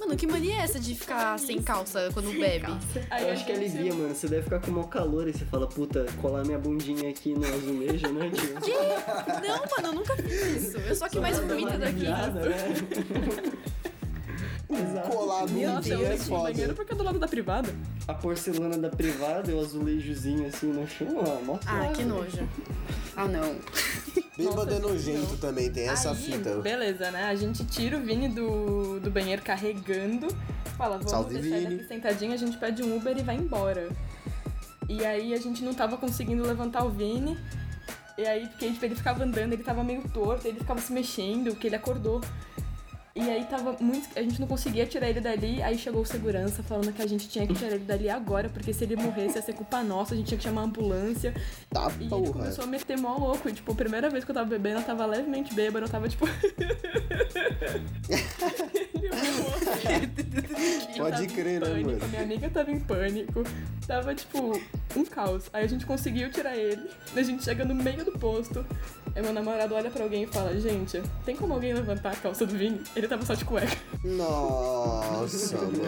Mano, que mania é essa de ficar sem calça quando bebe? Aí Eu acho que é alivia, mano. Você deve ficar com mau calor e você fala, puta, colar minha bundinha aqui no azulejo, né, tio? Não, mano, eu nunca fiz isso. Eu sou a que mais vomita uma daqui. né? Exato. A Meu Nossa, eu bundinha é no banheiro foda. porque é do lado da privada. A porcelana da privada e o azulejozinho assim no chão, ó. Ah, que nojo. Ah, não. Bêbado é nojento não. também, tem essa Aí, fita. Beleza, né? A gente tira o Vini do, do banheiro carregando. Fala, vamos Salve, deixar ele Vini. aqui sentadinho, a gente pede um Uber e vai embora. E aí a gente não tava conseguindo levantar o Vini. E aí, porque tipo, ele ficava andando, ele tava meio torto, ele ficava se mexendo, que ele acordou. E aí tava muito. A gente não conseguia tirar ele dali. Aí chegou o segurança falando que a gente tinha que tirar ele dali agora, porque se ele morresse ia ser culpa nossa, a gente tinha que chamar a ambulância. Tá E ele porra. começou a meter mó louco. E, tipo, a primeira vez que eu tava bebendo, eu tava levemente bêbado. Eu tava, tipo... ele. Pode crer, né, mano? Minha amiga tava em pânico. Tava, tipo, um caos. Aí a gente conseguiu tirar ele. A gente chega no meio do posto. Aí meu namorado olha pra alguém e fala, gente, tem como alguém levantar a calça do Vini? Ele tava só de cueca. Nossa, mano.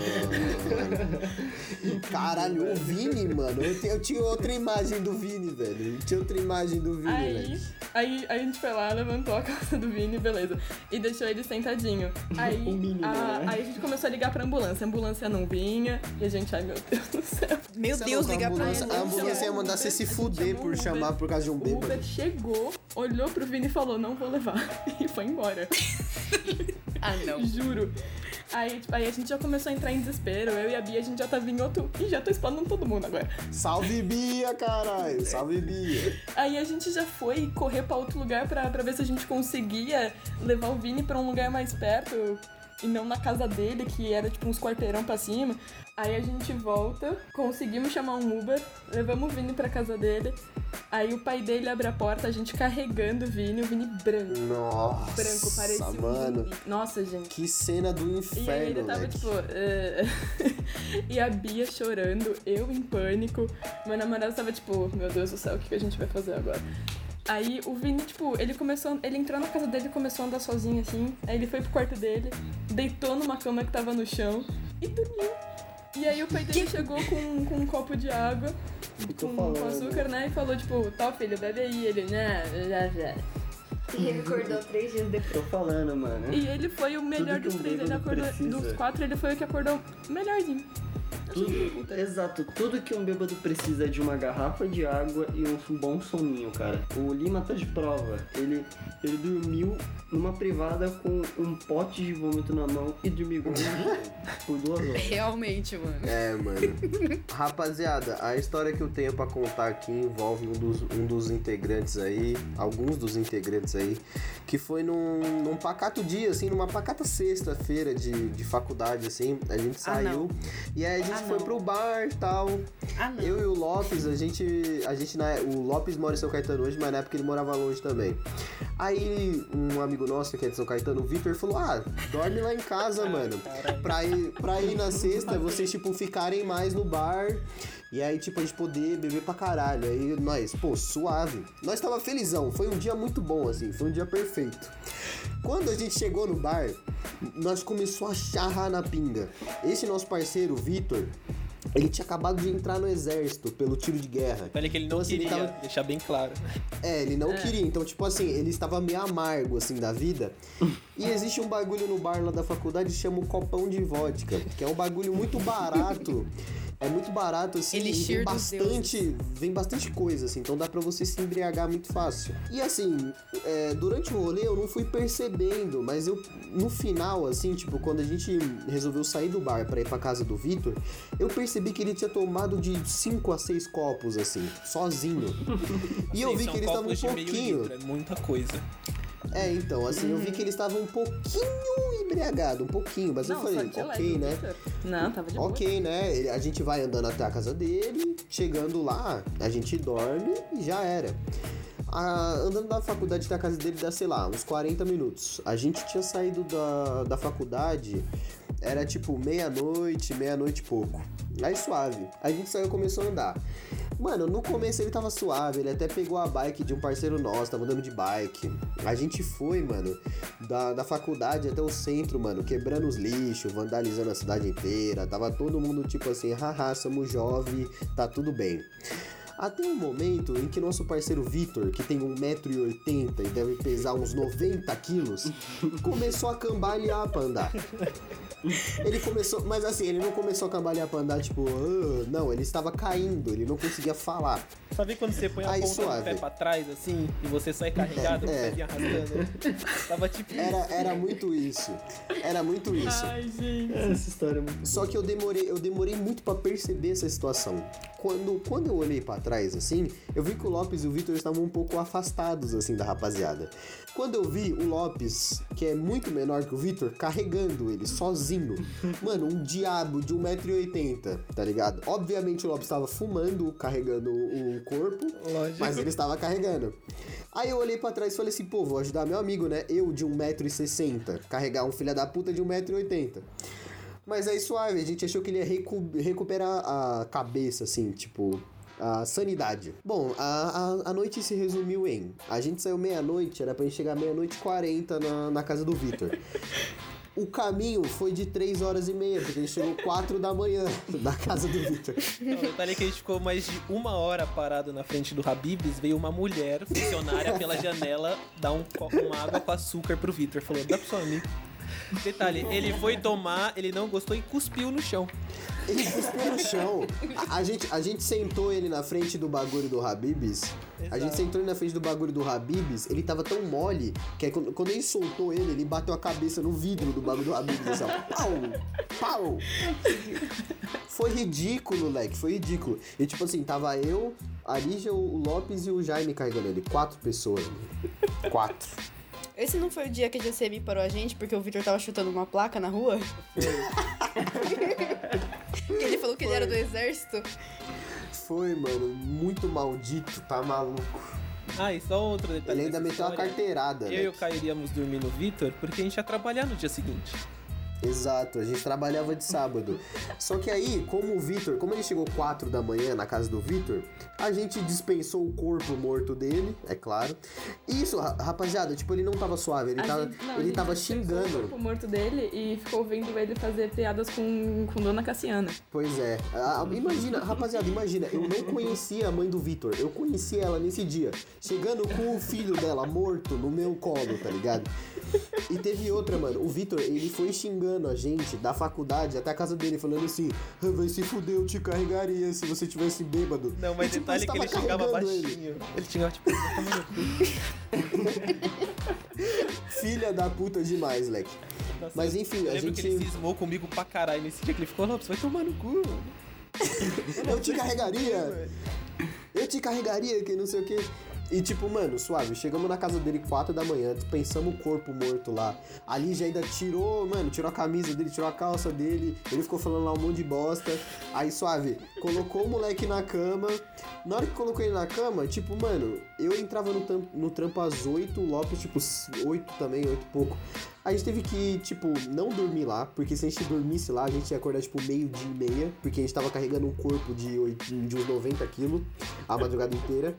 Caralho, o Vini, mano. Eu, te- eu tinha outra imagem do Vini, velho. Eu tinha outra imagem do Vini, Aí, velho. aí, aí a gente foi lá, levantou a calça do Vini, beleza. E deixou ele sentadinho. Aí, O mínimo, a, né? aí a gente começou a ligar pra ambulância. A ambulância não vinha. E a gente, ai meu Deus do céu. Meu Deus, não, ligar pra ambulância. A ambulância ia mandar você se fuder por chamar por causa de um O bêbado. Uber chegou, olhou pro Vini e falou, não vou levar. E foi embora. Ah, não. Juro. Aí, tipo, aí a gente já começou a entrar em desespero. Eu e a Bia, a gente já tava em outro. Ih, já tô explanando todo mundo agora. Salve Bia, caralho. Salve Bia. Aí a gente já foi correr pra outro lugar pra, pra ver se a gente conseguia levar o Vini pra um lugar mais perto e não na casa dele, que era tipo uns quarteirão pra cima. Aí a gente volta, conseguimos chamar um Uber, levamos o Vini pra casa dele. Aí o pai dele abre a porta, a gente carregando o Vini, o Vini branco. Nossa, Branco, parecia um mano. zumbi. Nossa, gente. Que cena do E aí inferno, ele tava velho. tipo. eh, e a Bia chorando, eu em pânico. Meu namorado tava tipo, meu Deus do céu, o que que a gente vai fazer agora? Aí o Vini, tipo, ele começou. Ele entrou na casa dele e começou a andar sozinho assim. Aí ele foi pro quarto dele, deitou numa cama que tava no chão e dormiu. E aí o pai dele chegou com, com um copo de água, com, com açúcar, né? E falou, tipo, tá, filho, bebe aí. Ele, né, já, já. E ele acordou três dias depois. Tô falando, mano. E ele foi o melhor que dos um três. Ele acordou. precisa. Dos quatro, ele foi o que acordou melhorzinho. Tudo, exato, tudo que um bêbado precisa é de uma garrafa de água e um bom soninho, cara. O Lima tá de prova. Ele, ele dormiu numa privada com um pote de vômito na mão e dormiu por duas horas. Realmente, mano. É, mano. Rapaziada, a história que eu tenho pra contar aqui envolve um dos, um dos integrantes aí, alguns dos integrantes aí, que foi num, num pacato dia, assim, numa pacata sexta-feira de, de faculdade, assim. A gente Ah, saiu não. e aí a gente Ah, foi pro bar e tal. Ah, não. Eu e o Lopes, a gente. A gente na, o Lopes mora em São Caetano hoje, mas na época ele morava longe também. Aí um amigo nosso que é de São Caetano, o Vitor, falou: Ah, dorme lá em casa, mano. Pra ir, pra ir na sexta, vocês, tipo, ficarem mais no bar. E aí, tipo, a gente poder beber pra caralho. Aí nós, pô, suave. Nós tava felizão. Foi um dia muito bom, assim. Foi um dia perfeito. Quando a gente chegou no bar, nós começou a charrar na pinga. Esse nosso parceiro, o Vitor, ele tinha acabado de entrar no exército pelo tiro de guerra. Olha que ele não Então, assim, ele queria, tava- deixar bem claro. É, ele não queria. Então, tipo assim, ele estava meio amargo, assim, da vida. E existe um bagulho no bar lá da faculdade que chama o copão de vodka, que é um bagulho muito barato. É muito barato, assim, e vem bastante, vem bastante coisa, assim, então dá pra você se embriagar muito fácil. E assim, é, durante o rolê eu não fui percebendo, mas eu, no final, assim, tipo, quando a gente resolveu sair do bar pra ir pra casa do Vitor, eu percebi que ele tinha tomado de 5 a 6 copos, assim, sozinho. E eu vi que ele estava um pouquinho. litro, é muita coisa. É, então, assim, eu vi que ele estava um pouquinho embriagado, um pouquinho, mas eu Não, falei, só de ok, leve, né? Não, tava de boa. Ok, né? Ele- A gente vai andando até a casa dele, chegando lá, a gente dorme e já era. Ah, andando da faculdade até a casa dele dá, sei lá, uns 40 minutos. A gente tinha saído da, da faculdade, era tipo meia-noite, meia-noite pouco. Aí suave. A gente saiu e começou a andar. Mano, no começo ele tava suave, ele até pegou a bike de um parceiro nosso, tava andando de bike. A gente foi, mano, da, da faculdade até o centro, mano, quebrando os lixos, vandalizando a cidade inteira. Tava todo mundo tipo assim, haha, somos jovem, tá tudo bem. Até um momento em que nosso parceiro Vitor, que tem 1,80m e deve pesar uns 90 quilos, começou a cambalear pra andar. Ele começou, mas assim, ele não começou a cambalear pra andar, tipo, "Ah", não, ele estava caindo, ele não conseguia falar. Sabe quando você põe a Aí, ponta suave. do pé pra trás, assim, e você sai carregado, É, o é. arrastando? Tava tipo... Era, era muito isso. Era muito isso. Ai, gente. Essa história é muito Só que eu demorei, eu demorei muito pra perceber essa situação. Quando, quando eu olhei pra trás, assim, eu vi que o Lopes e o Vitor estavam um pouco afastados, assim, da rapaziada. Quando eu vi o Lopes, que é muito menor que o Vitor, carregando ele sozinho. Mano, um diabo de 1,80m, tá ligado? Obviamente o Lopes tava fumando, carregando o corpo, Lógico. mas ele estava carregando. Aí eu olhei pra trás e falei assim, pô, vou ajudar meu amigo, né? Eu de 1,60m, carregar um filho da puta de 1,80m. Mas aí suave, a gente achou que ele ia recu- recuperar a cabeça, assim, tipo, a sanidade. Bom, a, a, a noite se resumiu em. A gente saiu meia-noite, era pra gente chegar meia-noite 40 na, na casa do Vitor. O caminho foi de 3 horas e meia, porque a gente chegou 4 da manhã na casa do Vitor. Não, detalhe que a gente ficou mais de uma hora parado na frente do Habibs, veio uma mulher, funcionária, pela janela, dar um, uma água com açúcar pro Victor. Falou, dá pro seu amigo. Detalhe, ele foi tomar, ele não gostou e cuspiu no chão. Ele cuspiu no chão. A, a gente, a gente sentou ele na frente do bagulho do Habibs. A gente Exato. sentou ele na frente do bagulho do Habibs. Ele tava tão mole que aí quando, quando ele soltou ele, ele bateu a cabeça no vidro do bagulho do Habibs. Assim, ó. Pau! Pau! Foi ridículo, moleque. Foi ridículo. E tipo assim, tava eu, a Lígia, o Lopes e o Jaime carregando ele. Quatro pessoas. Quatro. Esse não foi o dia que a GCM parou a gente porque o Victor tava chutando uma placa na rua? que ele falou que ele era do exército. Foi, mano. Muito maldito. Tá maluco. Ah, e só outro detalhe. Ele ainda meteu a história. carteirada, Eu e né? o Caio iríamos dormir no Victor porque a gente ia trabalhar no dia seguinte. Exato, a gente trabalhava de sábado. Só que aí, como o Vitor, como ele chegou 4 da manhã na casa do Vitor, a gente dispensou o corpo morto dele, é claro. Isso, ra- rapaziada, tipo, ele não tava suave, ele A tava, gente- não, a ele gente tava dispensou O xingando. corpo morto dele e ficou vendo ele fazer piadas com, com Dona Cassiana. Pois é. Ah, imagina, rapaziada, imagina, eu não conhecia a mãe do Vitor, eu conheci ela nesse dia, chegando com o filho dela morto no meu colo, tá ligado? E teve outra, mano. O Vitor, ele foi xingando a gente da faculdade até a casa dele, falando assim: "Ah, vai se fuder, eu te carregaria se você tivesse bêbado. Não, mas E, tipo, detalhe que ele tava xingava baixinho. Ele, xingava tipo. Filha da puta demais, leque. Nossa, Mas enfim, eu a lembro que gente- ele cismou comigo pra caralho nesse dia que ele ficou, Lopes, vai tomar no cu. Eu te carregaria. Eu te carregaria, que não sei o que. E tipo, mano, suave, chegamos na casa dele 4 da manhã, pensamos o corpo morto lá. Ali já ainda tirou, mano, tirou a camisa dele, tirou a calça dele, ele ficou falando lá um monte de bosta. Aí, suave, colocou o moleque na cama. Na hora que colocou ele na cama, tipo, mano, eu entrava no, tam- no trampo às 8, o Lopes, tipo, 8 também, 8 e pouco. A gente teve que, tipo, não dormir lá, porque se a gente dormisse lá, a gente ia acordar, tipo, meio-dia e meia, porque a gente tava carregando um corpo de, oit- de uns 90 quilos a madrugada inteira.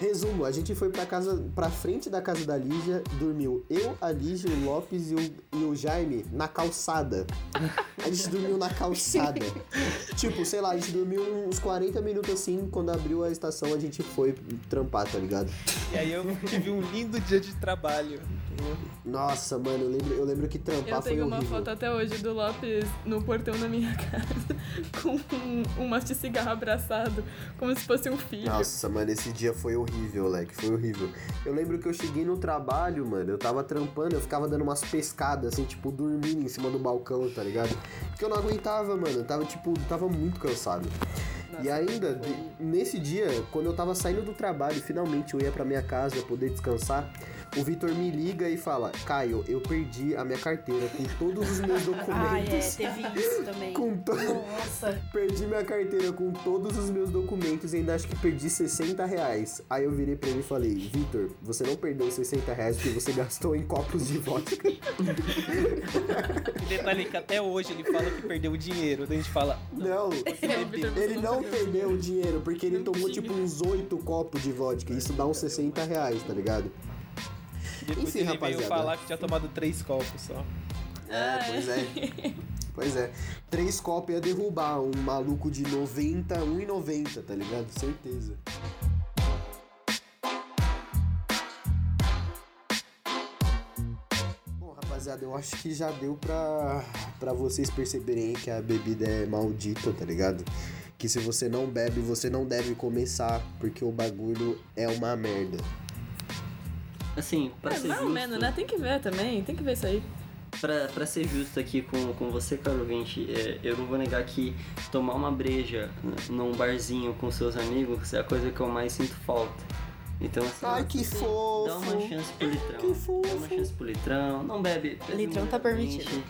Resumo, a gente foi pra casa, pra frente da casa da Lígia, dormiu eu, a Lígia, o Lopes e o, e o Jaime na calçada. A gente dormiu na calçada. tipo, sei lá, a gente dormiu uns 40 minutos assim, quando abriu a estação a gente foi trampar, tá ligado? E aí eu tive um lindo dia de trabalho. Nossa, mano, eu lembro, eu lembro que trampar Eu foi tenho uma horrível. foto até hoje do Lopes no portão da minha casa com um, um maço de cigarro abraçado, como se fosse um filho. Nossa, mano, esse dia foi horrível, leque, foi horrível. Eu lembro que eu cheguei no trabalho, mano, eu tava trampando, eu ficava dando umas pescadas, assim, tipo, dormindo em cima do balcão, tá ligado? Porque eu não aguentava, mano, eu tava, tipo, tava muito cansado. E ainda, de- nesse dia, quando eu tava saindo do trabalho, finalmente eu ia pra minha casa poder descansar, o Vitor me liga e fala, Caio, eu perdi a minha carteira com todos os meus documentos. Ah, é, teve isso também. Com to... Nossa. Perdi minha carteira com todos os meus documentos e ainda acho que perdi 60 reais. Aí eu virei pra ele e falei, Vitor, você não perdeu 60 reais porque você gastou em copos de vodka. Detalhe que até hoje ele fala que perdeu o dinheiro. Daí a gente fala, Não, você ele não perdeu. perdeu o dinheiro porque ele Não tomou tipo uns 8 copos de vodka. Isso dá uns 60 reais, tá ligado? depois Enfim, ele rapaziada. veio falar que tinha tomado três copos só. É, pois é. Pois é. Três copos ia derrubar um maluco de 90, 1,90, tá ligado? Certeza. Bom, rapaziada, eu acho que já deu pra, pra vocês perceberem que a bebida é maldita, tá ligado? Que se você não bebe, você não deve começar, porque o bagulho é uma merda. Assim, pra É, ser mais ou justo, menos, né? Tem que ver também, tem que ver isso aí. Pra, pra ser justo aqui com, com você, caro ouvinte, é, eu não vou negar que tomar uma breja num barzinho com seus amigos é a coisa que eu mais sinto falta. Então, assim, Ai, que você fofo. Dá uma chance pro litrão. Que fofo. Dá uma chance pro litrão. Não bebe. bebe Litrão tá moderadamente, permitido.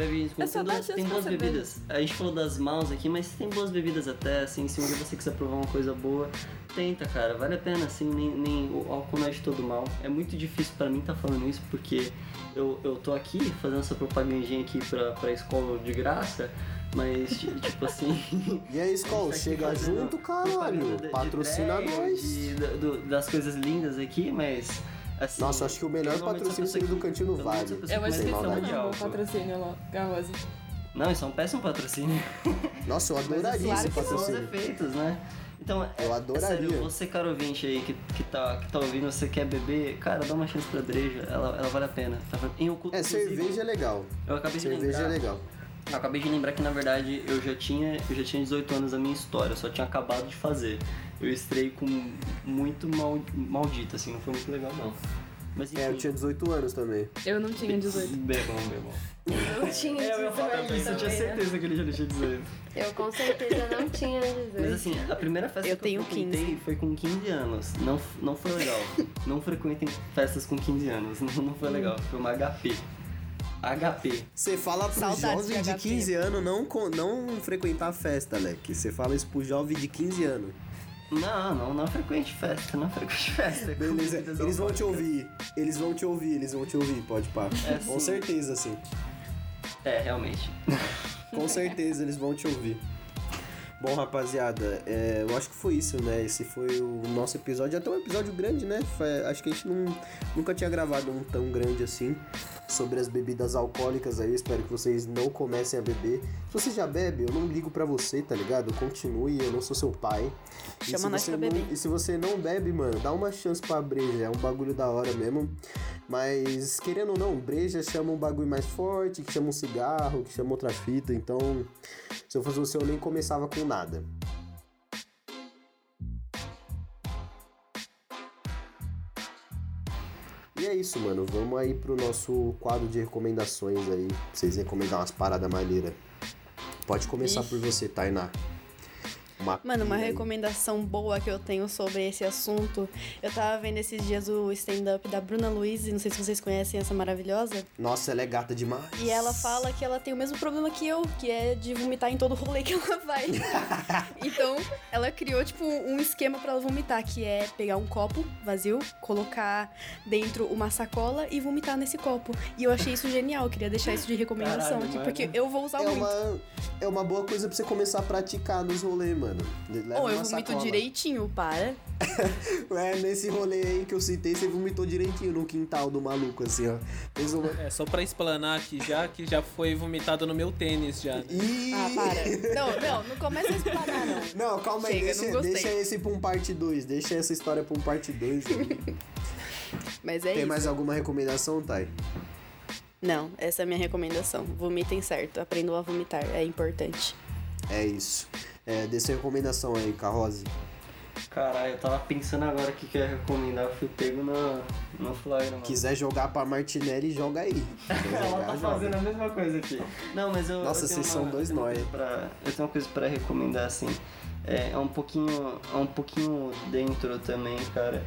Bebe com só tem duas, tem boas bebidas. A gente falou das maus aqui, mas tem boas bebidas até, assim, se um dia você quiser provar uma coisa boa, tenta, cara, vale a pena, assim, nem, nem o álcool não é de todo mal. É muito difícil pra mim estar falando isso, porque eu, eu tô aqui fazendo essa propagandinha aqui pra, pra escola de graça, mas, ti- tipo assim... E aí, Skol, a gente tá chega junto, caralho. Patrocina nós. das coisas lindas aqui, mas... Assim, Nossa, acho que o melhor patrocínio seria do Cantinho Vale. Eu acho que esse é um patrocínio lá, Garrosa. Não, isso é um péssimo patrocínio. Nossa, eu adoraria claro esse que São os patrocínio. efeitos, né? Então, é, Eu é adoraria. sério, você, caro ouvinte aí, que, que, tá, que tá ouvindo, você quer beber, cara, dá uma chance pra breja, ela, ela vale a pena. Tá? Em, É, inclusive, cerveja é legal. Eu acabei de Cerveja é legal. Eu acabei de lembrar que, na verdade, eu já tinha, eu já tinha 18 anos da minha história, eu só tinha acabado de fazer. Eu estrei com muito mal, maldito, assim, não foi muito legal, não. Mas enfim, É, eu tinha 18 anos também. Eu não tinha 18. Bebam, bebam. Eu não tinha É, eu ia falar 18 isso, eu tinha também, né? certeza que ele já tinha 18. Eu com certeza não tinha 18. Mas assim, a primeira festa Eu que tenho eu frequentei foi com 15 anos. Não, não foi legal. não frequentem festas com 15 anos. Não, não foi legal. Foi uma HP. HP. Você fala pro Saudades jovem de de HP. 15 anos não, não frequentar a festa, Leque. Você fala isso pro jovem de 15 anos. Não, não, não frequente festa. Não frequente festa. Beleza, eles vão te ouvir. Eles vão te ouvir, eles vão te ouvir, pode pá. É, Com sim. certeza, sim. É, realmente. Com certeza eles vão te ouvir. Bom, rapaziada, é, eu acho que foi isso, né? Esse foi o nosso episódio. Até um episódio grande, né? Foi- acho que a gente não, nunca tinha gravado um tão grande assim sobre as bebidas alcoólicas aí. Eu espero que vocês não comecem a beber. Se você já bebe, eu não ligo pra você, tá ligado? Continue, eu não sou seu pai. Chama nós pra não- beber. E se você não bebe, mano, dá uma chance pra breja. É um bagulho da hora mesmo. Mas, querendo ou não, breja chama um bagulho mais forte, que chama um cigarro, que chama outra fita. Então, se eu fosse você, eu nem começava com nada. E é isso, mano. Vamos aí pro nosso quadro de recomendações aí. Pra vocês recomendar umas paradas maneiras. Pode começar Ixi. por você, Tainá. Uma Mano, uma recomendação boa que eu tenho sobre esse assunto. Eu tava vendo esses dias o stand-up da Bruna Luiz, não sei se vocês conhecem essa maravilhosa. Nossa, ela é gata demais. E ela fala que ela tem o mesmo problema que eu, que é de vomitar em todo rolê que ela vai. então, ela criou, tipo, um esquema pra ela vomitar, que é pegar um copo vazio, colocar dentro uma sacola e vomitar nesse copo. E eu achei isso genial, eu queria deixar isso de recomendação Caralho, aqui, mano. porque eu vou usar É muito. uma, é uma boa coisa pra você começar a praticar nos rolês, mano. Leva Ou eu vomito sacola. direitinho, para. É, nesse rolê aí que eu citei, você vomitou direitinho no quintal do maluco, assim, ó. Fez uma... É, só pra explanar aqui já, que já foi vomitado no meu tênis já. né? Ih! Ah, para. Não, não, não começa a explanar, não. Não, calma aí, Chega, deixa, não deixa esse pra um parte 2. Deixa essa história pra um parte 2. Mas é Tem isso. mais alguma recomendação, Thay? Não, essa é a minha recomendação. Vomitem certo, aprendam a vomitar, é importante. É isso. É, dê sua recomendação aí, Carrose. Caralho, eu tava pensando agora o que, que eu ia recomendar. Eu fui pego no, no flagra, mano. Quiser jogar pra Martinelli, joga aí. Quer Ela jogar, tá joga. fazendo a mesma coisa aqui. Não, mas eu. Nossa, eu vocês são dois eu coisa pra- Eu tenho uma coisa pra recomendar, assim. É, é um pouquinho. É um pouquinho dentro também, cara.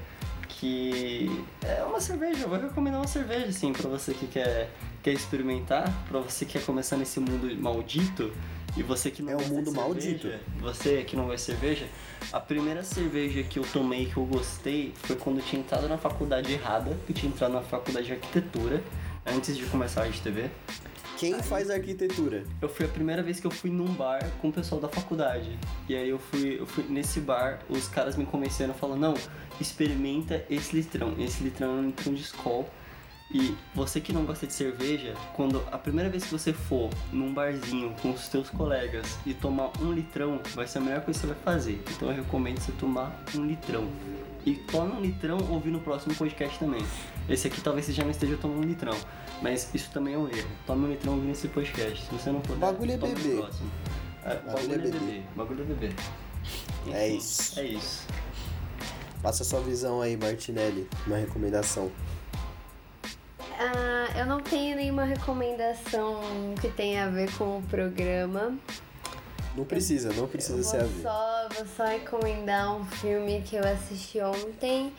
Que. É uma cerveja. Eu vou recomendar uma cerveja, assim, pra você que quer, quer experimentar. Pra você que quer começar nesse mundo maldito. E você que não É um mundo maldito. cerveja, Você que não gosta de cerveja. A primeira cerveja que eu tomei que eu gostei foi quando eu tinha entrado na faculdade errada. Eu tinha entrado na faculdade de arquitetura. Antes de começar a TV. Quem faz arquitetura? Eu fui a primeira vez que eu fui num bar com o pessoal da faculdade. E aí eu fui, eu fui nesse bar, os caras me convenceram, falando, não, experimenta esse litrão. Esse litrão é um litrão de Skol. E você que não gosta de cerveja, quando a primeira vez que você for num barzinho com os seus colegas e tomar um litrão, vai ser a melhor coisa que você vai fazer. Então eu recomendo você tomar um litrão. E tome um litrão ouvindo o próximo podcast também. Esse aqui talvez você já não esteja tomando um litrão. Mas isso também é um erro. Tome um litrão ouvindo esse podcast. Se você não puder, Bagulho é beber. próximo. É, Bagulho bagulho é é beber. beber. Bagulho é beber. É isso. É isso. Passa sua visão aí, Martinelli. Uma recomendação. Ah, eu não tenho nenhuma recomendação que tenha a ver com o programa. Não precisa, não precisa eu ser a vou ver. só, vou só recomendar um filme que eu assisti ontem,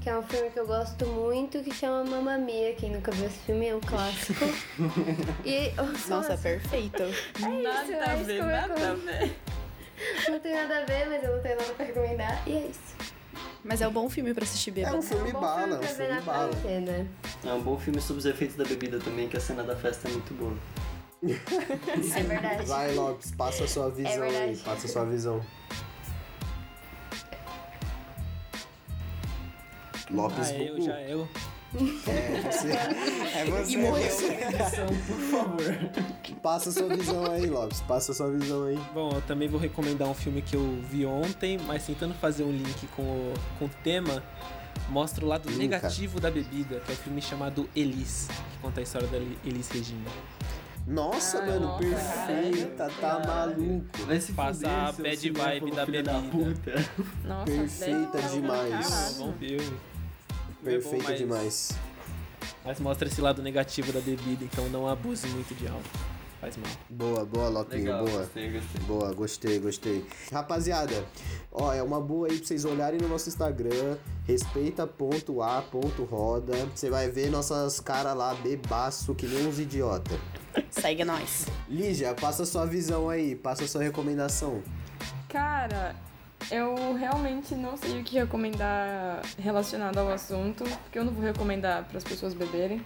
que é um filme que eu gosto muito, que chama Mamma Mia. Quem nunca viu esse filme é um clássico. e Nossa, perfeito. Nada é a isso ver, que eu nada a ver. não tem nada a ver, mas eu não tenho nada pra recomendar. E é isso. Mas é um bom filme pra assistir É bêbado. um filme é um bala, filme é um filme bala. quarentena. É um bom filme sobre os efeitos da bebida também, que a cena da festa é muito boa. É verdade. Vai, Lopes, passa a sua visão aí. verdade. Passa a sua visão. Lopes Ah, eu, já eu. É, você. É você. E morreu. Edição, por favor. Passa a sua visão aí, Lopes. Passa a sua visão aí. Bom, eu também vou recomendar um filme que eu vi ontem, mas tentando fazer um link com o, com o tema, mostra o lado Nunca. negativo da bebida, que é o filme chamado Elis, que conta a história da Elis Regina. Nossa, Ah, mano, nossa, perfeita. Tá maluco. Vai se Passa a bad vibe da bebida. puta. Nossa, Perfeita demais. Bom filme. Perfeita mas- demais. Mas mostra esse lado negativo da bebida, então não abuse muito de álcool. Faz mal. Boa, boa, Lopinho, Legal, boa. gostei, gostei. Boa, gostei, gostei. Rapaziada, ó, é uma boa aí pra vocês olharem no nosso Instagram, respeita.a.roda. Você vai ver nossas caras lá, bebaço, que nem uns idiota. Segue nós. Lígia, passa sua visão aí, passa sua recomendação. Cara, eu realmente não sei o que recomendar relacionado ao assunto, porque eu não vou recomendar para as pessoas beberem.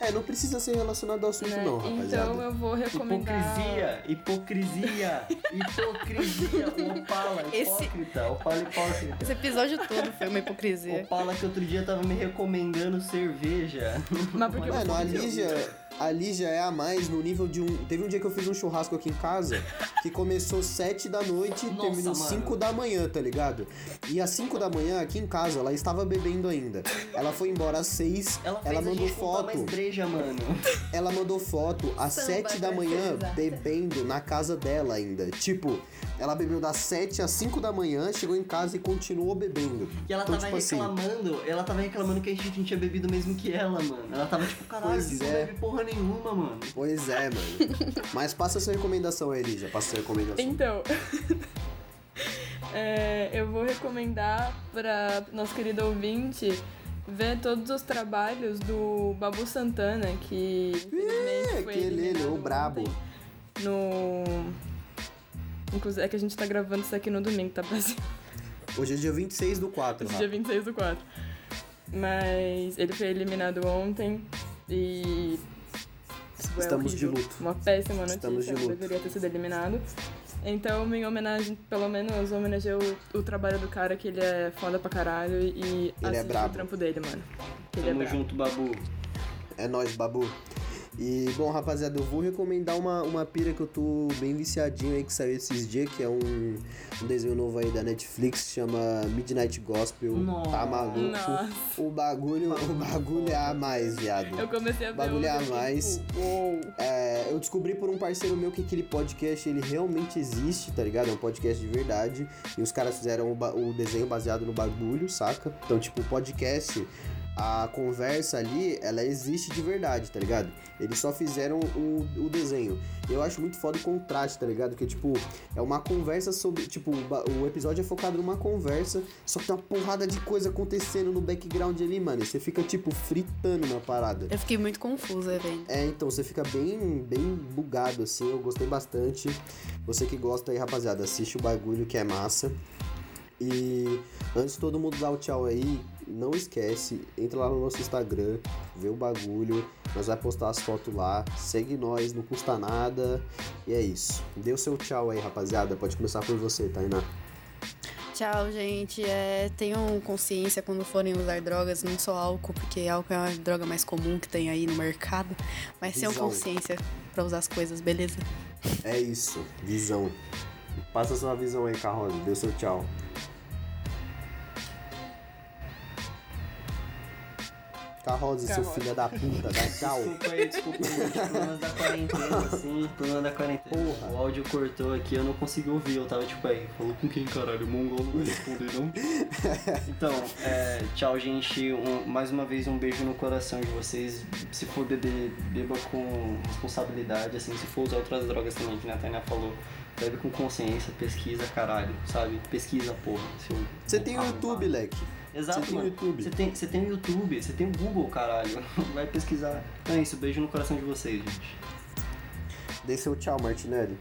É, não precisa ser relacionado ao assunto, né? não, rapaziada. Então eu vou recomendar. Hipocrisia, hipocrisia, hipocrisia, o Opala, Esse- hipócrita, Opala hipócrita. Esse episódio todo foi uma hipocrisia. Opala que outro dia tava me recomendando cerveja. Mas porque Mano, a Lígia, a Lígia é a mais no nível de um. Teve um dia que eu fiz um churrasco aqui em casa que começou 7 da noite e terminou mano. 5 da manhã, tá ligado? E às 5 da manhã, aqui em casa, ela estava bebendo ainda. Ela foi embora às 6, Ela ela, mandou foto. breja, mano. Ela mandou foto às Samba 7 da manhã bebendo na casa dela ainda. Tipo, ela bebeu das 7 às 5 da manhã, chegou em casa e continuou bebendo. E ela Então, tava tipo assim, reclamando, ela tava reclamando que a gente não tinha bebido mesmo que ela, mano. Ela tava tipo, caralho, Pois você não é. bebe porra nenhuma, mano. Pois é, mano. Mas passa essa recomendação aí, Lígia. Passa essa recomendação. Então, é, eu vou recomendar para nosso querido ouvinte ver todos os trabalhos do Babu Santana, que É, foi aquele, ele, o brabo. No... Inclusive, é que a gente tá gravando isso aqui no domingo, tá, Brasil? Hoje é dia 26 do 4, Esse dia 26 do 4. Mas ele foi eliminado ontem e. isso é Estamos de horrível. luto. Uma péssima notícia. Estamos de luto. Deveria ter sido eliminado. Então, minha homenagem, pelo menos, homenageei o, o trabalho do cara, que ele é foda pra caralho e é assiste brabo. o trampo dele, mano. Ele é Tamo brabo. junto, Babu. É nóis, babu. E, bom, rapaziada, eu vou recomendar uma, uma pira que eu tô bem viciadinho aí, que saiu esses dias, que é um, um desenho novo aí da Netflix, chama Midnight Gospel. Nossa. Tá maluco? Nossa. O bagulho, o bagulho é a mais, viado. Eu comecei a ver Bagulho ontem, a mais. tipo. É, eu descobri por um parceiro meu que aquele podcast ele realmente existe, tá ligado? É um podcast de verdade. E os caras fizeram o, o desenho baseado no bagulho, saca? Então, tipo, o podcast, a conversa ali, ela existe de verdade, tá ligado? Eles só fizeram o, o desenho. Eu acho muito foda o contraste, tá ligado? Que, tipo, é uma conversa sobre. Tipo, o, episódio é focado numa conversa, só que tem uma porrada de coisa acontecendo no background ali, mano. E você fica, tipo, fritando na parada. Eu fiquei muito confusa, velho. É, então, você fica bem, bem bugado, assim, eu gostei bastante. Você que gosta aí, rapaziada, assiste o bagulho que é massa. E antes de todo mundo dar o tchau aí, não esquece, entra lá no nosso Instagram, vê o bagulho, nós vai postar as fotos lá, segue nós, não custa nada. E é isso. Dê o seu tchau aí, rapaziada. Pode começar por você, Tainá. Tchau, gente. É, tenham consciência quando forem usar drogas, não só álcool, porque álcool é a droga mais comum que tem aí no mercado. Mas tenham Visão. consciência pra usar as coisas, beleza? É isso, visão. Passa sua visão aí, Carrosa. Dê seu tchau. Carrosa, seu Carroza. filho da puta, dá tchau. Desculpa aí, desculpa aí. Problemas da quarentena, assim, problema da quarentena. Porra. O áudio cortou aqui, eu não consegui ouvir, eu tava tipo aí, falou com quem caralho? O mongol não vai responder não. Então, é, tchau gente, Um- mais uma vez um beijo no coração de vocês. Se for beber, beba com responsabilidade, assim, se for usar outras drogas também, que a Tainá falou. Bebe com consciência, pesquisa, caralho, sabe? Pesquisa, porra. Você tem o. YouTube, leque. Exato, Você tem mano. YouTube. Você tem, você tem o YouTube, você tem o Google, caralho. Vai pesquisar. Então é isso, beijo no coração de vocês, gente. Dê seu tchau, Martinelli.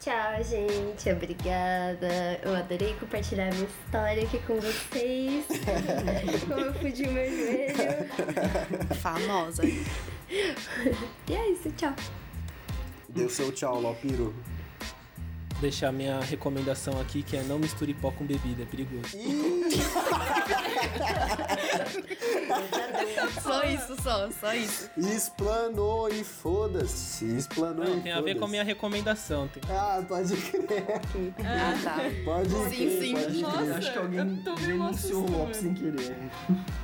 Tchau, gente. Obrigada. Eu adorei compartilhar minha história aqui com vocês. Como eu fudi o meu joelho. Famosa. E é isso, tchau. O seu tchau, Lopiro. Deixar minha recomendação aqui, que é não misture pó com bebida, é perigoso. Só isso, só, só isso. Explanou e foda-se. Explanou Não, e tem a ver com a minha recomendação. Tem... Ah, pode crer. Ah, tá. Pode Sim, crer, sim. pode Nossa, crer. Acho que alguém denunciou o. Lopes sem querer.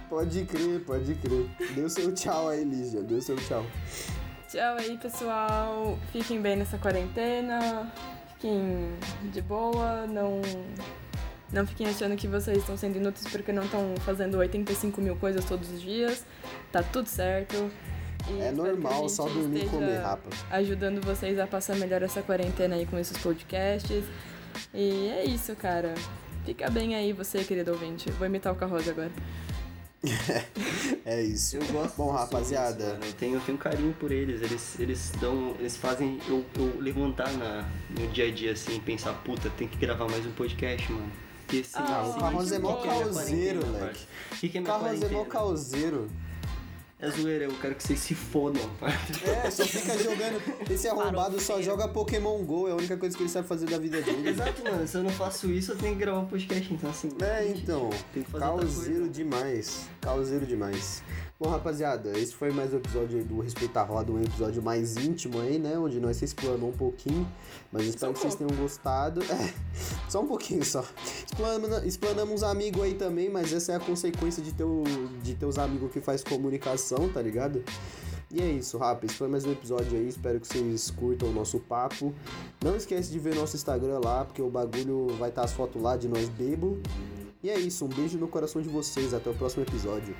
Pode crer, pode crer. Dê o seu tchau aí, Lígia. O seu tchau. Tchau aí, pessoal. Fiquem bem nessa quarentena. Fiquem de boa. Não, não fiquem achando que vocês estão sendo inúteis porque não estão fazendo 85 mil coisas todos os dias. Tá tudo certo. E É normal, só dormir e comer, rapa. Ajudando vocês a passar melhor essa quarentena aí com esses podcasts. E é isso, cara. Fica bem aí, você, querido ouvinte. Vou imitar o Carroza agora. É isso. Eu gosto Bom, rapaziada. mano. Eu tenho, eu tenho carinho por eles. Eles, eles dão. Eles fazem eu, eu levantar na, no dia a dia assim e pensar, puta, tem que gravar mais um podcast, mano. Porque se, Ah, o Sim, Carlos é mó que que é minha causeiro, moleque. O que, que é O Carlos é mó causeiro. É zoeira, eu quero que vocês se fodam. É, só fica jogando. Esse arrombado só joga Pokémon GO, é a única coisa que ele sabe fazer da vida dele. Exato, mano. Se eu não faço isso, eu tenho que gravar um podcast. Então, assim. É, então. Tem que fazer Causeiro coisa. demais. Causeiro demais. Bom, rapaziada, esse foi mais um episódio aí do Respeita a Roda, um episódio mais íntimo aí, né? Onde nós se explanou um pouquinho. Mas espero que vocês tenham gostado. É, só um pouquinho só. Explana- Explanamos uns amigos aí também, mas essa é a consequência de ter, o, de ter os amigos que faz comunicação, tá ligado? E é isso, rapa. Esse foi mais um episódio aí. Espero que vocês curtam o nosso papo. Não esquece de ver nosso Instagram lá, porque o bagulho vai estar as fotos lá de nós bebo. E é isso, um beijo no coração de vocês. Até o próximo episódio.